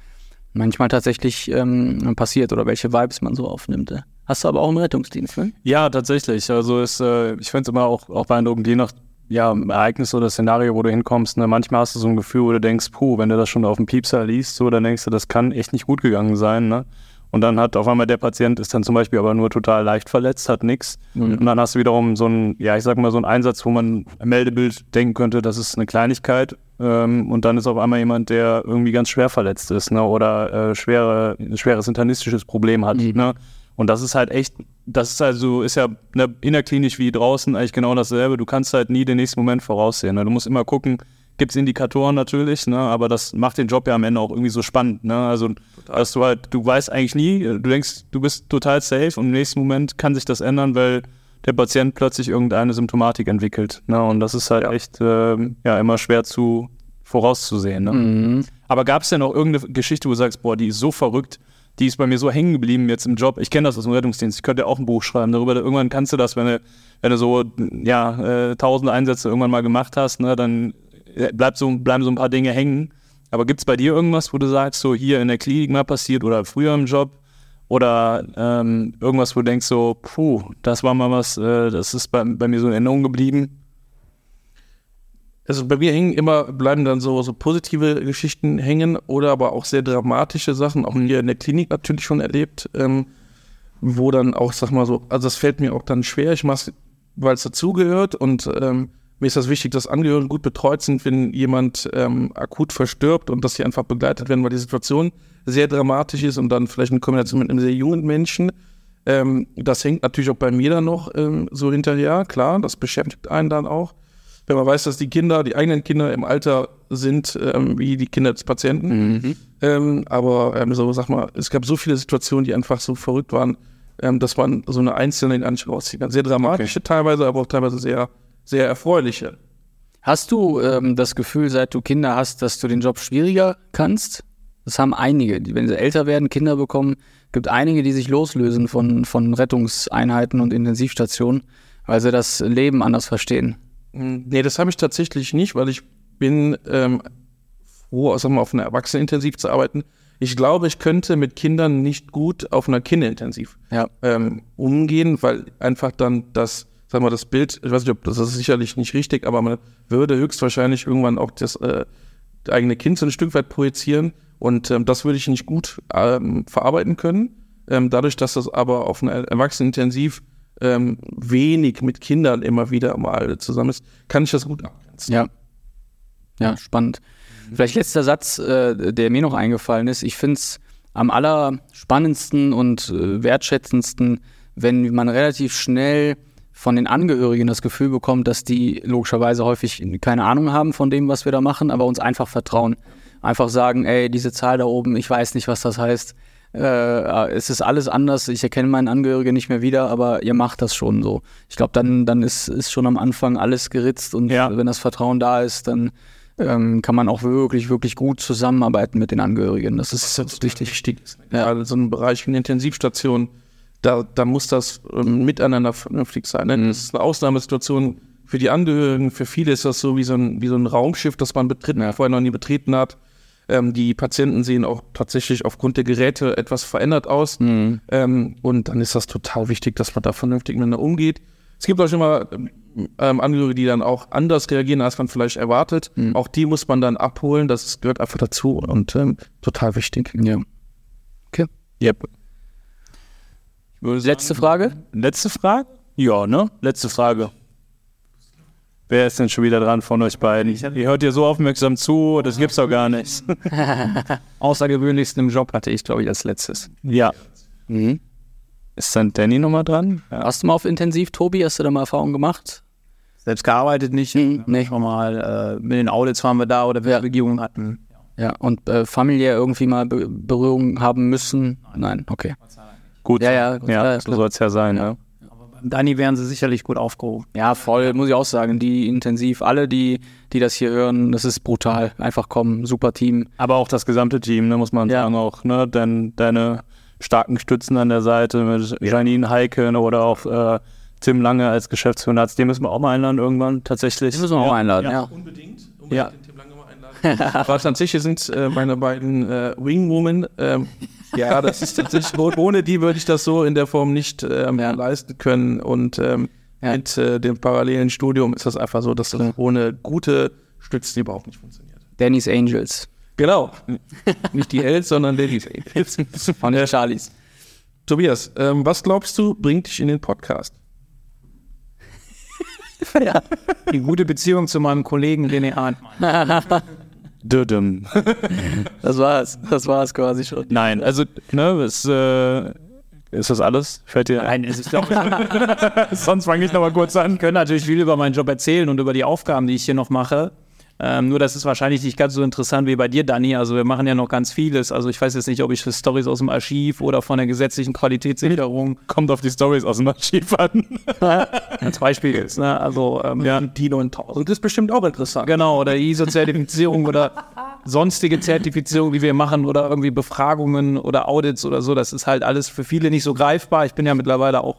Speaker 7: manchmal tatsächlich ähm, passiert oder welche Vibes man so aufnimmt. äh. Hast du aber auch einen Rettungsdienst, ne?
Speaker 3: Ja, tatsächlich. Also ist, äh, ich finde es immer auch, auch beeindruckend, je nach ja, Ereignis oder Szenario, wo du hinkommst. Ne? Manchmal hast du so ein Gefühl, wo du denkst, puh, wenn du das schon auf dem Piepser liest, so, dann denkst du, das kann echt nicht gut gegangen sein. Ne? Und dann hat auf einmal der Patient ist dann zum Beispiel aber nur total leicht verletzt, hat nichts. Und dann hast du wiederum so einen, ja, ich sag mal, so einen Einsatz, wo man im Meldebild denken könnte, das ist eine Kleinigkeit. Ähm, und dann ist auf einmal jemand, der irgendwie ganz schwer verletzt ist, ne? Oder äh, schwere, ein schweres internistisches Problem hat. Ne? Und das ist halt echt, das ist also, ist ja ne, innerklinisch wie draußen eigentlich genau dasselbe. Du kannst halt nie den nächsten Moment voraussehen. Ne? Du musst immer gucken, gibt es Indikatoren natürlich, ne? aber das macht den Job ja am Ende auch irgendwie so spannend. Ne? Also, dass du halt, du weißt eigentlich nie, du denkst, du bist total safe und im nächsten Moment kann sich das ändern, weil der Patient plötzlich irgendeine Symptomatik entwickelt. Ne? Und das ist halt echt ähm, ja, immer schwer zu vorauszusehen. Ne? Aber gab es denn auch irgendeine Geschichte, wo du sagst, boah, die ist so verrückt, die ist bei mir so hängen geblieben jetzt im Job. Ich kenne das aus dem Rettungsdienst. Ich könnte auch ein Buch schreiben darüber. Irgendwann kannst du das, wenn du, wenn du so ja, äh, tausende Einsätze irgendwann mal gemacht hast, ne, dann äh, bleibt so, bleiben so ein paar Dinge hängen. Aber gibt es bei dir irgendwas, wo du sagst, so hier in der Klinik mal passiert oder früher im Job? Oder ähm, irgendwas, wo du denkst, so, puh, das war mal was, äh, das ist bei, bei mir so in Erinnerung geblieben?
Speaker 5: Also bei mir hängen immer, bleiben dann so, so positive Geschichten hängen oder aber auch sehr dramatische Sachen, auch hier in der Klinik natürlich schon erlebt, ähm, wo dann auch, sag mal so, also das fällt mir auch dann schwer, ich mach's, weil es dazugehört und ähm, mir ist das wichtig, dass Angehörige gut betreut sind, wenn jemand ähm, akut verstirbt und dass sie einfach begleitet werden, weil die Situation sehr dramatisch ist und dann vielleicht in Kombination mit einem sehr jungen Menschen. Ähm, das hängt natürlich auch bei mir dann noch ähm, so hinterher, klar, das beschäftigt einen dann auch wenn man weiß, dass die Kinder, die eigenen Kinder im Alter sind, ähm, wie die Kinder des Patienten. Ähm, aber ähm, so, sag mal, es gab so viele Situationen, die einfach so verrückt waren, ähm, dass man so eine einzelne gar nicht rausziehen kann. Sehr dramatische teilweise, aber auch teilweise sehr, sehr erfreuliche.
Speaker 7: Hast du ähm, das Gefühl, seit du Kinder hast, dass du den Job schwieriger kannst? Das haben einige. Die, wenn sie älter werden, Kinder bekommen, gibt einige, die sich loslösen von, von Rettungseinheiten und Intensivstationen, weil sie das Leben anders verstehen.
Speaker 5: Mm, Nee, das habe ich tatsächlich nicht, weil ich bin ähm, froh, sag mal, auf einer Erwachsenenintensiv zu arbeiten. Ich glaube, ich könnte mit Kindern nicht gut auf einer Kinderintensiv
Speaker 7: Ja.
Speaker 5: ähm, umgehen, weil einfach dann das, sag mal, das Bild, ich weiß nicht, ob das ist sicherlich nicht richtig, aber man würde höchstwahrscheinlich irgendwann auch das äh, eigene Kind so ein Stück weit projizieren und ähm, das würde ich nicht gut ähm, verarbeiten können. Ähm, dadurch, dass das aber auf einer Erwachsenenintensiv ähm, wenig mit Kindern immer wieder mal zusammen ist, kann ich das gut abgrenzen.
Speaker 7: Ja. Ja, spannend. Vielleicht letzter Satz, äh, der mir noch eingefallen ist. Ich finde es am allerspannendsten und äh, wertschätzendsten, wenn man relativ schnell von den Angehörigen das Gefühl bekommt, dass die logischerweise häufig keine Ahnung haben von dem, was wir da machen, aber uns einfach vertrauen. Einfach sagen, ey, diese Zahl da oben, ich weiß nicht, was das heißt. Äh, es ist alles anders, ich erkenne meinen Angehörigen nicht mehr wieder, aber ihr macht das schon so. Ich glaube, dann, dann ist, ist schon am Anfang alles geritzt und
Speaker 3: Ja.
Speaker 7: wenn das Vertrauen da ist, dann ähm, kann man auch wirklich, wirklich gut zusammenarbeiten mit den Angehörigen. Das ist, das ist wichtig.
Speaker 5: wichtig ist. Gerade so ein Bereich wie eine Intensivstation, da, da muss das ähm, miteinander vernünftig sein. Ne? Das ist eine Ausnahmesituation für die Angehörigen. Für viele ist das so wie so ein, wie so ein Raumschiff, das man betritt, vorher noch nie betreten hat. Ähm, die Patienten sehen auch tatsächlich aufgrund der Geräte etwas verändert aus. Ähm, und dann ist das total wichtig, dass man da vernünftig miteinander umgeht. Es gibt auch immer ähm, Angehörige, die dann auch anders reagieren, als man vielleicht erwartet. Auch die muss man dann abholen. Das gehört einfach dazu und ähm, total wichtig.
Speaker 7: Ja. Okay.
Speaker 3: Yep.
Speaker 7: Letzte Frage?
Speaker 3: Letzte Frage? Ja, ne? Letzte Frage. Wer ist denn schon wieder dran von euch beiden? Ihr hört hier so aufmerksam zu, das gibt's doch gar nicht.
Speaker 6: Außergewöhnlichsten im Job hatte ich, glaube ich, als letztes.
Speaker 3: ja.
Speaker 7: Mhm.
Speaker 3: Ist dann Danny nochmal dran? Ja.
Speaker 7: Warst du mal auf Intensiv, Tobi? Hast du da mal Erfahrung gemacht?
Speaker 6: Selbst gearbeitet nicht.
Speaker 7: Mhm, nee.
Speaker 6: Mal äh, mit den Audits waren wir da oder wir Regierungen hatten.
Speaker 7: Ja, und äh, familiär irgendwie mal Be Berührung haben müssen? Nein, okay.
Speaker 3: Gut.
Speaker 7: Ja, ja, gut,
Speaker 3: ja,
Speaker 7: ja,
Speaker 3: so soll es ja sein. Ja.
Speaker 4: Dani wären sie sicherlich gut aufgehoben.
Speaker 7: Ja, voll, muss ich auch sagen. Die intensiv, alle, die, die das hier hören, das ist brutal. Einfach kommen, super Team.
Speaker 3: Aber auch das gesamte Team, ne, muss man
Speaker 7: Ja.
Speaker 3: sagen, auch, ne, denn deine starken Stützen an der Seite mit Janine Heike oder auch äh, Tim Lange als Geschäftsführer, den müssen wir auch mal einladen irgendwann, tatsächlich.
Speaker 7: Den müssen wir auch einladen, ja.
Speaker 5: Unbedingt. unbedingt
Speaker 3: Ja.
Speaker 5: Was tatsächlich sind äh, meine beiden äh, Wingwomen. Ähm, ja, das ist tatsächlich, oh- ohne die würde ich das so in der Form nicht ähm, leisten können. Und ähm,
Speaker 7: Ja.
Speaker 5: mit äh, dem parallelen Studium ist das einfach so, dass das ohne gute Stützen überhaupt nicht funktioniert.
Speaker 7: Danny's Angels.
Speaker 5: Genau. nicht die Hells, sondern Ladies Angels.
Speaker 7: Von der Charlies.
Speaker 5: Tobias, ähm, was glaubst du, bringt dich in den Podcast?
Speaker 4: Die gute Beziehung zu meinem Kollegen René Hartmann.
Speaker 3: Dödem.
Speaker 7: Das war's. Das war's quasi schon.
Speaker 3: Nein, also, ne, ist, äh, ist das alles? Fällt dir
Speaker 4: Nein, es ist doch,
Speaker 3: Sonst fange ich nochmal kurz an.
Speaker 4: Ich könnte natürlich viel über meinen Job erzählen und über die Aufgaben, die ich hier noch mache. Ähm, nur das ist wahrscheinlich nicht ganz so interessant wie bei dir, Dani. Also wir machen ja noch ganz vieles. Also ich weiß jetzt nicht, ob ich für Stories aus dem Archiv oder von der gesetzlichen Qualitätssicherung
Speaker 3: Kommt auf die Stories aus dem Archiv an.
Speaker 4: als Beispiel ist. Ne? Also ähm,
Speaker 5: Ja, die 9000 ist bestimmt auch interessant.
Speaker 4: Genau, oder ISO-Zertifizierung oder sonstige Zertifizierung, die wir machen oder irgendwie Befragungen oder Audits oder so. Das ist halt alles für viele nicht so greifbar. Ich bin ja mittlerweile auch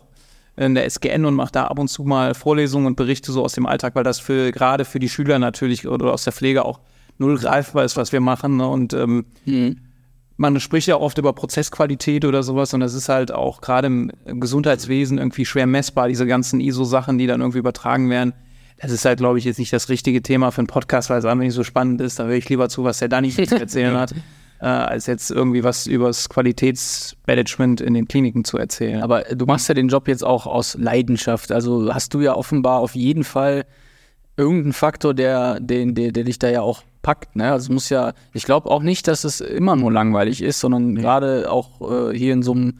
Speaker 4: in der SGN und mache da ab und zu mal Vorlesungen und Berichte so aus dem Alltag, weil das für gerade für die Schüler natürlich oder aus der Pflege auch null greifbar ist, was wir machen. Ne? Und ähm, man spricht ja oft über Prozessqualität oder sowas und das ist halt auch gerade im im Gesundheitswesen irgendwie schwer messbar, diese ganzen ISO-Sachen, die dann irgendwie übertragen werden. Das ist halt, glaube ich, jetzt nicht das richtige Thema für einen Podcast, weil es einfach nicht so spannend ist. Da höre ich lieber zu, was der Dani zu erzählen hat, äh, als jetzt irgendwie was übers Qualitätsmanagement in den Kliniken zu erzählen.
Speaker 7: Aber du machst ja den Job jetzt auch aus Leidenschaft. Also hast du ja offenbar auf jeden Fall irgendeinen Faktor, der, den, der, der dich da ja auch packt. Ne? Also es muss ja, ich glaube auch nicht, dass es immer nur langweilig ist, sondern gerade auch äh, hier in so einem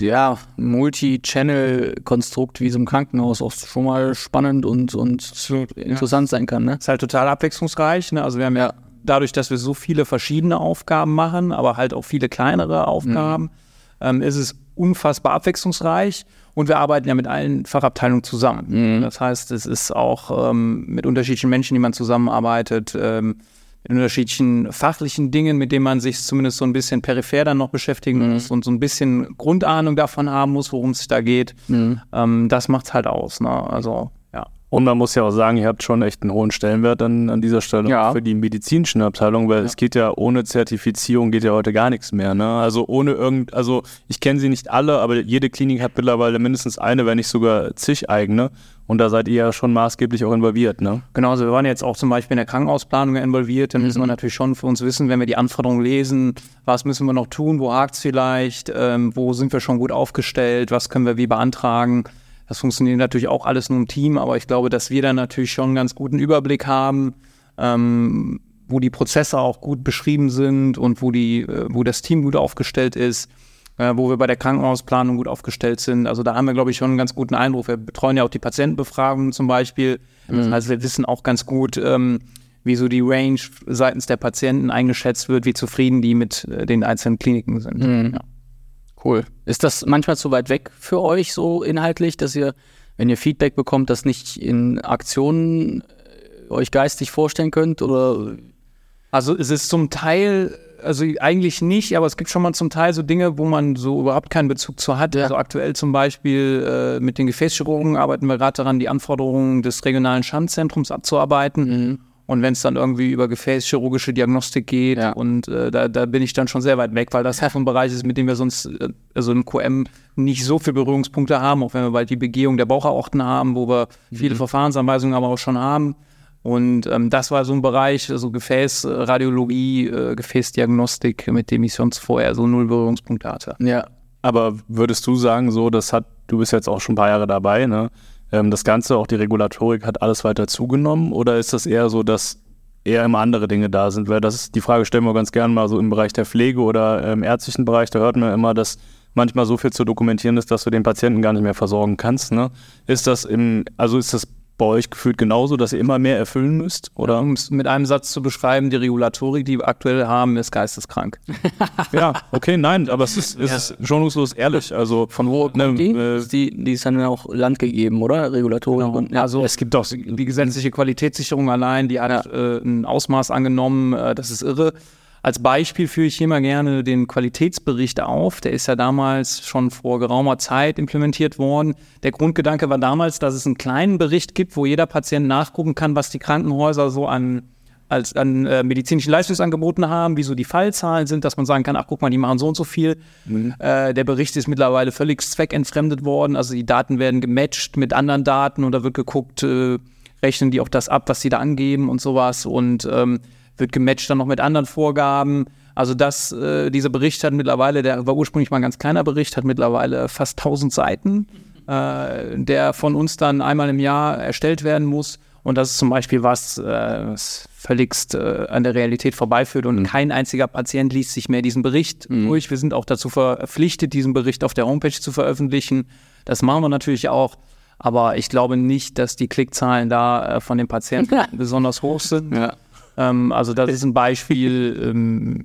Speaker 7: ja, Multi-Channel-Konstrukt wie so einem Krankenhaus auch schon mal spannend und, und interessant sein kann. Ne?
Speaker 4: ist halt total abwechslungsreich. Ne? Also wir haben ja dadurch, dass wir so viele verschiedene Aufgaben machen, aber halt auch viele kleinere Aufgaben, ähm, ist es unfassbar abwechslungsreich. Und wir arbeiten ja mit allen Fachabteilungen zusammen. Das heißt, es ist auch ähm, mit unterschiedlichen Menschen, die man zusammenarbeitet, ähm, mit unterschiedlichen fachlichen Dingen, mit denen man sich zumindest so ein bisschen peripher dann noch beschäftigen muss und so ein bisschen Grundahnung davon haben muss, worum es sich da geht. Ähm, das macht's halt aus. Ne? Also.
Speaker 3: Und man muss ja auch sagen, ihr habt schon echt einen hohen Stellenwert an, an dieser Stelle
Speaker 7: Ja.
Speaker 3: für die medizinischen Abteilungen, weil es geht ja ohne Zertifizierung geht ja heute gar nichts mehr. Ne? Also ohne irgend, also ich kenne sie nicht alle, aber jede Klinik hat mittlerweile mindestens eine, wenn nicht sogar zig eigene. Und da seid ihr ja schon maßgeblich auch involviert, ne?
Speaker 4: Genau, also wir waren jetzt auch zum Beispiel in der Krankenhausplanung involviert. Dann müssen wir natürlich schon für uns wissen, wenn wir die Anforderungen lesen, was müssen wir noch tun, wo hakt es vielleicht, ähm, wo sind wir schon gut aufgestellt, was können wir wie beantragen. Das funktioniert natürlich auch alles nur im Team, aber ich glaube, dass wir dann natürlich schon einen ganz guten Überblick haben, ähm, wo die Prozesse auch gut beschrieben sind und wo, die, äh, wo das Team gut aufgestellt ist äh, wo wir bei der Krankenhausplanung gut aufgestellt sind. Also da haben wir, glaube ich, schon einen ganz guten Eindruck. Wir betreuen ja auch die Patientenbefragungen zum Beispiel. Das heißt, wir wissen auch ganz gut, ähm, wie so die Range seitens der Patienten eingeschätzt wird, wie zufrieden die mit äh, den einzelnen Kliniken sind. Ja.
Speaker 7: Cool. Ist das manchmal zu weit weg für euch so inhaltlich, dass ihr, wenn ihr Feedback bekommt, das nicht in Aktionen äh, euch geistig vorstellen könnt? Oder
Speaker 4: Also es ist zum Teil, also eigentlich nicht, aber es gibt schon mal zum Teil so Dinge, wo man so überhaupt keinen Bezug zu hat. Also aktuell zum Beispiel äh, mit den Gefäßchirurgen arbeiten wir gerade daran, die Anforderungen des regionalen Schandzentrums abzuarbeiten. Und wenn es dann irgendwie über gefäßchirurgische Diagnostik geht,
Speaker 7: Ja.
Speaker 4: und äh, da, da bin ich dann schon sehr weit weg, weil das so ein Bereich ist, mit dem wir sonst, äh, also im QM, nicht so viele Berührungspunkte haben, auch wenn wir bald die Begehung der Bauchaorten haben, wo wir viele Verfahrensanweisungen aber auch schon haben. Und ähm, das war so ein Bereich, also Gefäßradiologie, äh, Gefäßdiagnostik, mit dem ich sonst vorher so null Berührungspunkte hatte.
Speaker 7: ja,
Speaker 3: Aber würdest du sagen, so, das hat, du bist jetzt auch schon ein paar Jahre dabei, ne? Ähm, das Ganze, auch die Regulatorik, hat alles weiter zugenommen? Oder ist das eher so, dass eher immer andere Dinge da sind? Weil das ist, die Frage stellen wir ganz gerne mal so im Bereich der Pflege oder im ärztlichen Bereich, da hört man immer, dass manchmal so viel zu dokumentieren ist, dass du den Patienten gar nicht mehr versorgen kannst. Ne? Ist das im, also ist das bei euch gefühlt genauso, dass ihr immer mehr erfüllen müsst? Oder?
Speaker 4: Um es mit einem Satz zu beschreiben, die Regulatorik, die wir aktuell haben, ist geisteskrank.
Speaker 3: Ja, okay, nein, aber es ist, es ist schonungslos ehrlich. Also von wo ne,
Speaker 7: Die,
Speaker 3: äh,
Speaker 7: die, die ist dann auch Land gegeben, oder? Regulatorik. Und, ja,
Speaker 4: Also es gibt doch die gesetzliche Qualitätssicherung allein, die hat äh, ein Ausmaß angenommen, äh, das ist irre. Als Beispiel führe ich hier mal gerne den Qualitätsbericht auf. Der ist ja damals schon vor geraumer Zeit implementiert worden. Der Grundgedanke war damals, dass es einen kleinen Bericht gibt, wo jeder Patient nachgucken kann, was die Krankenhäuser so an als an äh, medizinischen Leistungsangeboten haben, wie so die Fallzahlen sind, dass man sagen kann, ach guck mal, die machen so und so viel. Äh, der Bericht ist mittlerweile völlig zweckentfremdet worden, also die Daten werden gematcht mit anderen Daten und da wird geguckt, äh, rechnen die auch das ab, was sie da angeben und sowas und ähm, wird gematcht dann noch mit anderen Vorgaben. Also das, äh, dieser Bericht hat mittlerweile, der war ursprünglich mal ein ganz kleiner Bericht, hat mittlerweile fast 1000 Seiten, äh, der von uns dann einmal im Jahr erstellt werden muss. Und das ist zum Beispiel was, äh, was völligst äh, an der Realität vorbeiführt und kein einziger Patient liest sich mehr diesen Bericht durch. Wir sind auch dazu verpflichtet, diesen Bericht auf der Homepage zu veröffentlichen. Das machen wir natürlich auch. Aber ich glaube nicht, dass die Klickzahlen da äh, von den Patienten besonders hoch sind.
Speaker 7: ja.
Speaker 4: Ähm, also das ist ein Beispiel, ähm,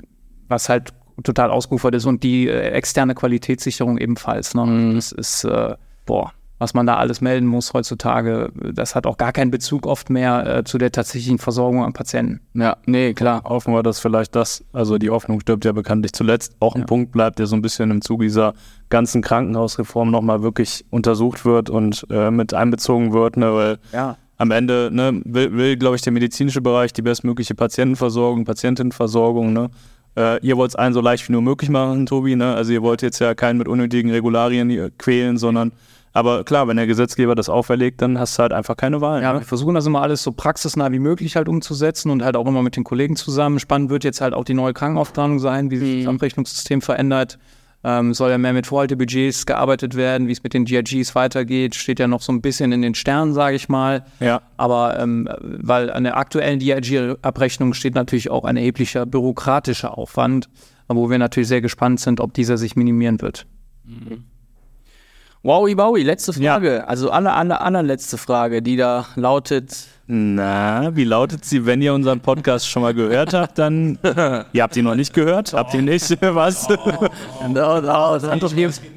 Speaker 4: was halt total ausgeufert ist und die äh, externe Qualitätssicherung ebenfalls. Ne? Das ist, äh, boah, was man da alles melden muss heutzutage, das hat auch gar keinen Bezug oft mehr äh, zu der tatsächlichen Versorgung an Patienten.
Speaker 7: ja, nee, klar.
Speaker 3: hoffen wir, dass vielleicht das, also die Hoffnung stirbt ja bekanntlich zuletzt, auch ein Punkt bleibt, der so ein bisschen im Zuge dieser ganzen Krankenhausreform nochmal wirklich untersucht wird und äh, mit einbezogen wird, ne, weil
Speaker 4: Ja.
Speaker 3: Am Ende ne, will, will glaube ich, der medizinische Bereich die bestmögliche Patientenversorgung, Patientenversorgung, ne? Äh, ihr wollt es allen so leicht wie nur möglich machen, Tobi, ne? Also ihr wollt jetzt ja keinen mit unnötigen Regularien quälen, sondern aber klar, wenn der Gesetzgeber das auferlegt, dann hast du halt einfach keine Wahl.
Speaker 4: Ja,
Speaker 3: ne?
Speaker 4: wir versuchen das immer alles so praxisnah wie möglich halt umzusetzen und halt auch immer mit den Kollegen zusammen. Spannend wird jetzt halt auch die neue Krankenaufteilung sein, wie sich das Abrechnungssystem verändert. Ähm, soll ja mehr mit Vorhaltebudgets gearbeitet werden, wie es mit den GRGs weitergeht, steht ja noch so ein bisschen in den Sternen, sage ich mal.
Speaker 3: Ja.
Speaker 4: Aber ähm, weil an der aktuellen DRG-Abrechnung steht natürlich auch ein erheblicher bürokratischer Aufwand, wo wir natürlich sehr gespannt sind, ob dieser sich minimieren wird.
Speaker 7: Wowi, wowi, letzte Frage. Also alle, alle, allerletzte Frage, die da lautet,
Speaker 3: Na, wie lautet sie, wenn ihr unseren Podcast schon mal gehört habt, dann. ihr habt ihn noch nicht gehört? Habt ihr nicht? Was?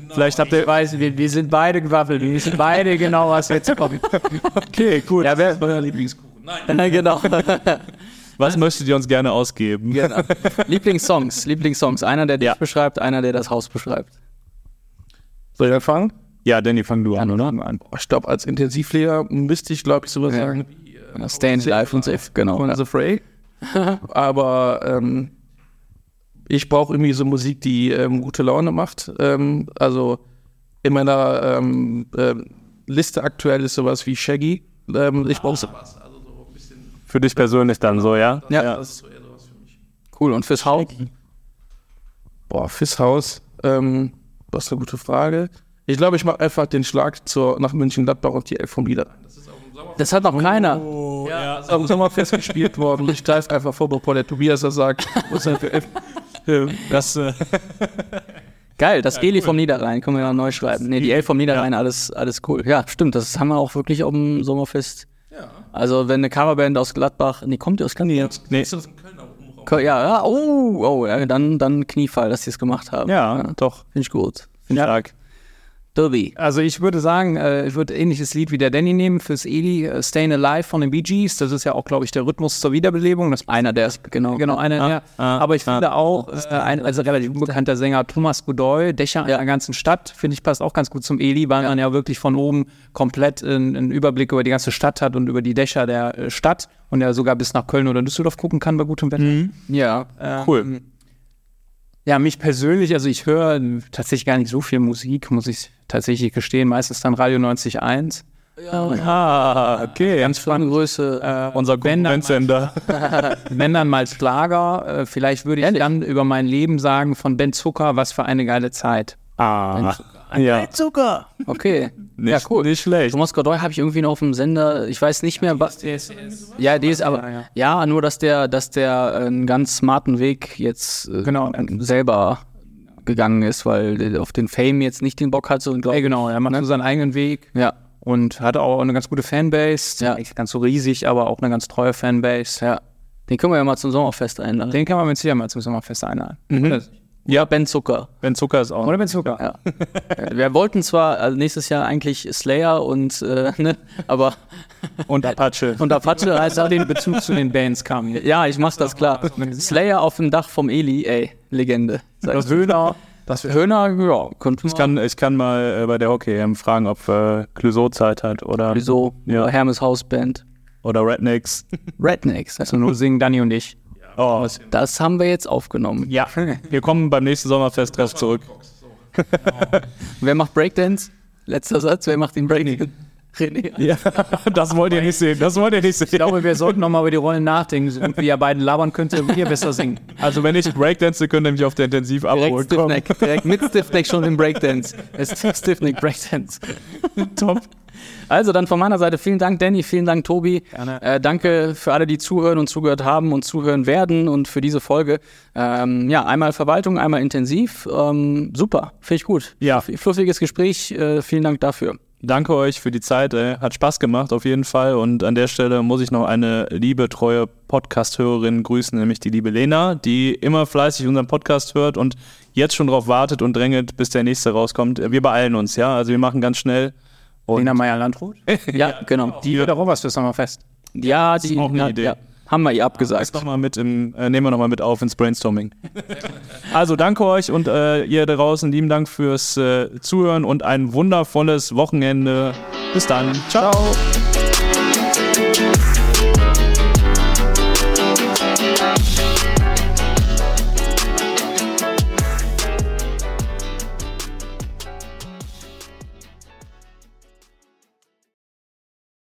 Speaker 3: Vielleicht habt ihr.
Speaker 4: Ich weiß, wir, wir sind beide gewaffelt, wir wissen beide genau, was jetzt kommt.
Speaker 3: Okay, gut.
Speaker 7: ja, wer,
Speaker 5: Euer Lieblingskuchen. Nein.
Speaker 7: genau.
Speaker 3: Was möchtet ihr uns gerne ausgeben?
Speaker 7: genau. Lieblingssongs, Lieblingssongs. Einer, der dich
Speaker 3: Ja.
Speaker 7: beschreibt, einer, der das Haus beschreibt.
Speaker 5: Soll ich anfangen?
Speaker 3: Ja, Danny, fang du an, oder?
Speaker 5: Boah, Ich glaube, als Intensivpfleger müsste ich, glaube ich, sowas
Speaker 7: Ja.
Speaker 5: sagen wie äh,
Speaker 7: Stand Live und Safe, genau.
Speaker 5: von The Fray. Aber ähm, ich brauche irgendwie so Musik, die ähm, gute Laune macht. Ähm, also in meiner ähm, ähm, Liste aktuell ist sowas wie Shaggy. Ähm, ich brauche sowas. Also so ein bisschen.
Speaker 3: Für dich persönlich dann so, ja?
Speaker 7: Ja.
Speaker 5: Das ist so eher sowas für mich.
Speaker 7: Cool. Und fürs Haus?
Speaker 5: Boah, fürs Haus. Ähm, das ist eine gute Frage. Ich glaube, ich mache einfach den Schlag zur, nach München-Gladbach und die Elf vom Lieder.
Speaker 7: Das hat noch keiner.
Speaker 5: Das ist am Sommerfest gespielt worden. Ich greife einfach vor, bevor der Tobias das sagt. Was ist denn für Elf?
Speaker 3: Das, äh,
Speaker 7: Geil, das Eli vom Niederrhein, können wir ja neu schreiben. Nee, die Elf vom Niederrhein, alles, alles cool. Ja, stimmt, das haben wir auch wirklich auf dem Sommerfest. Also, wenn eine Coverband aus Gladbach, nee, kommt die aus Gladbach?
Speaker 3: nee.
Speaker 5: Ist das Kölner Umraum?
Speaker 7: Ko- Ja, ja, oh, oh, ja, dann, dann Kniefall, dass sie es gemacht haben.
Speaker 3: Ja, doch.
Speaker 7: Finde ich gut. Finde ich
Speaker 3: Stark.
Speaker 7: Dobby.
Speaker 4: Also ich würde sagen, äh, ich würde ähnliches Lied wie der Danny nehmen fürs Eli, äh, Stayin' Alive von den Bee Gees. Das ist ja auch, glaube ich, der Rhythmus zur Wiederbelebung. Das
Speaker 7: Einer, der ist, genau.
Speaker 4: Genau, einer der.
Speaker 3: ah,
Speaker 4: Aber ich finde auch, äh, ein also relativ unbekannter Sänger Thomas Godoy, Dächer
Speaker 7: Ja.
Speaker 4: einer ganzen Stadt, finde ich, passt auch ganz gut zum Eli, weil man ja wirklich von oben komplett einen, Überblick über die ganze Stadt hat und über die Dächer der äh, Stadt und ja sogar bis nach Köln oder Düsseldorf gucken kann bei gutem Wetter.
Speaker 7: Ja.
Speaker 4: Ähm,
Speaker 3: Cool.
Speaker 4: Ja, mich persönlich, also ich höre tatsächlich gar nicht so viel Musik, muss ich tatsächlich gestehen, meistens dann Radio 90.1.
Speaker 3: Ah, okay.
Speaker 7: Ganz flache Größe.
Speaker 4: Äh,
Speaker 3: Unser
Speaker 4: wenn dann,
Speaker 3: Konkurrenzsender.
Speaker 4: wenn dann mal Schlager, äh, vielleicht würde ich dann über mein Leben sagen von Ben Zucker, was für eine geile Zeit.
Speaker 3: Ah, ja.
Speaker 7: Zucker. Okay.
Speaker 3: Nicht,
Speaker 7: ja, cool.
Speaker 3: Nicht schlecht.
Speaker 7: Thomas Godoy habe ich irgendwie noch auf dem Sender, ich weiß nicht mehr, was. Ja, die ist aber.
Speaker 4: Ja,
Speaker 7: Ja,
Speaker 4: ja.
Speaker 7: nur dass der, dass der einen ganz smarten Weg jetzt äh,
Speaker 4: Genau.
Speaker 7: selber gegangen ist, weil auf den Fame jetzt nicht den Bock hat. So, glaub,
Speaker 4: Ja, genau, er macht so seinen eigenen Weg.
Speaker 7: Ja.
Speaker 4: Und hat auch eine ganz gute Fanbase.
Speaker 7: Ja.
Speaker 4: Nicht ganz so riesig, aber auch eine ganz treue Fanbase.
Speaker 7: Ja. Den können wir ja mal zum Sommerfest einladen.
Speaker 4: Den kann man mit Sicherheit mal zum Sommerfest einladen.
Speaker 3: Mhm.
Speaker 7: Ja, Ben Zucker.
Speaker 3: Ben Zucker ist auch.
Speaker 4: Oder mit Zucker.
Speaker 7: Ja. Äh, wir wollten zwar also nächstes Jahr eigentlich Slayer und, äh, ne, aber
Speaker 3: Und Apache.
Speaker 7: und Apache heißt
Speaker 4: Da den Bezug zu den Bands kam.
Speaker 7: Ja, ich mach's das klar. Slayer auf dem Dach vom Eli, ey, Legende. Ich.
Speaker 4: Höhner.
Speaker 7: Das Höhner, ja, könnte
Speaker 3: Ich kann, ich kann mal äh, bei der Hockey-EM fragen, ob äh, Clouseau Zeit hat oder,
Speaker 7: Wieso?
Speaker 3: Ja.
Speaker 7: Hermes Hausband.
Speaker 3: oder Rednecks.
Speaker 7: Rednecks.
Speaker 4: Also nur singen Danny und ich.
Speaker 3: Oh,
Speaker 7: Das haben wir jetzt aufgenommen.
Speaker 3: ja. Wir kommen beim nächsten Sommerfest drauf zurück.
Speaker 7: Wer macht Breakdance? Letzter Satz, wer macht den Breakdance? René.
Speaker 3: Ja, das wollt ihr nicht sehen. Das wollt ihr nicht sehen.
Speaker 4: Ich glaube, wir sollten nochmal über die Rollen nachdenken, wie ihr beiden labern könnt, wie ihr besser singen.
Speaker 3: Also wenn ich Breakdance, könnt ihr mich auf der Intensiv
Speaker 7: Direkt
Speaker 3: abholen.
Speaker 7: Stiffneck, direkt mit Stiffneck schon im Breakdance. Es ist Stiffneck Breakdance.
Speaker 3: Top.
Speaker 7: Also dann von meiner Seite vielen Dank, Danny, vielen Dank, Tobi.
Speaker 4: Gerne.
Speaker 7: Äh, danke für alle, die zuhören und zugehört haben und zuhören werden und für diese Folge. Ähm, ja, einmal Verwaltung, einmal intensiv. Ähm, super, finde ich gut.
Speaker 3: Ja.
Speaker 7: Fluffiges Gespräch, äh, vielen Dank dafür.
Speaker 3: Danke euch für die Zeit. Ey. Hat Spaß gemacht, auf jeden Fall. Und an der Stelle muss ich noch eine liebe, treue Podcast-Hörerin grüßen, nämlich die liebe Lena, die immer fleißig unseren Podcast hört und jetzt schon darauf wartet und drängelt, bis der nächste rauskommt. Wir beeilen uns, ja. Also wir machen ganz schnell. Und
Speaker 4: Lena Meyer-Landrut.
Speaker 7: Ja, genau.
Speaker 4: Die wird auch was fürs Sommerfest.
Speaker 7: Ja, die
Speaker 3: auch eine
Speaker 7: ja,
Speaker 3: Idee.
Speaker 7: Ja, haben wir ihr abgesagt.
Speaker 3: das noch mal mit im, äh, nehmen wir nochmal mit auf ins Brainstorming. also danke euch und äh, ihr da draußen, lieben Dank fürs äh, Zuhören und ein wundervolles Wochenende. Bis dann. Ciao.
Speaker 7: Ciao.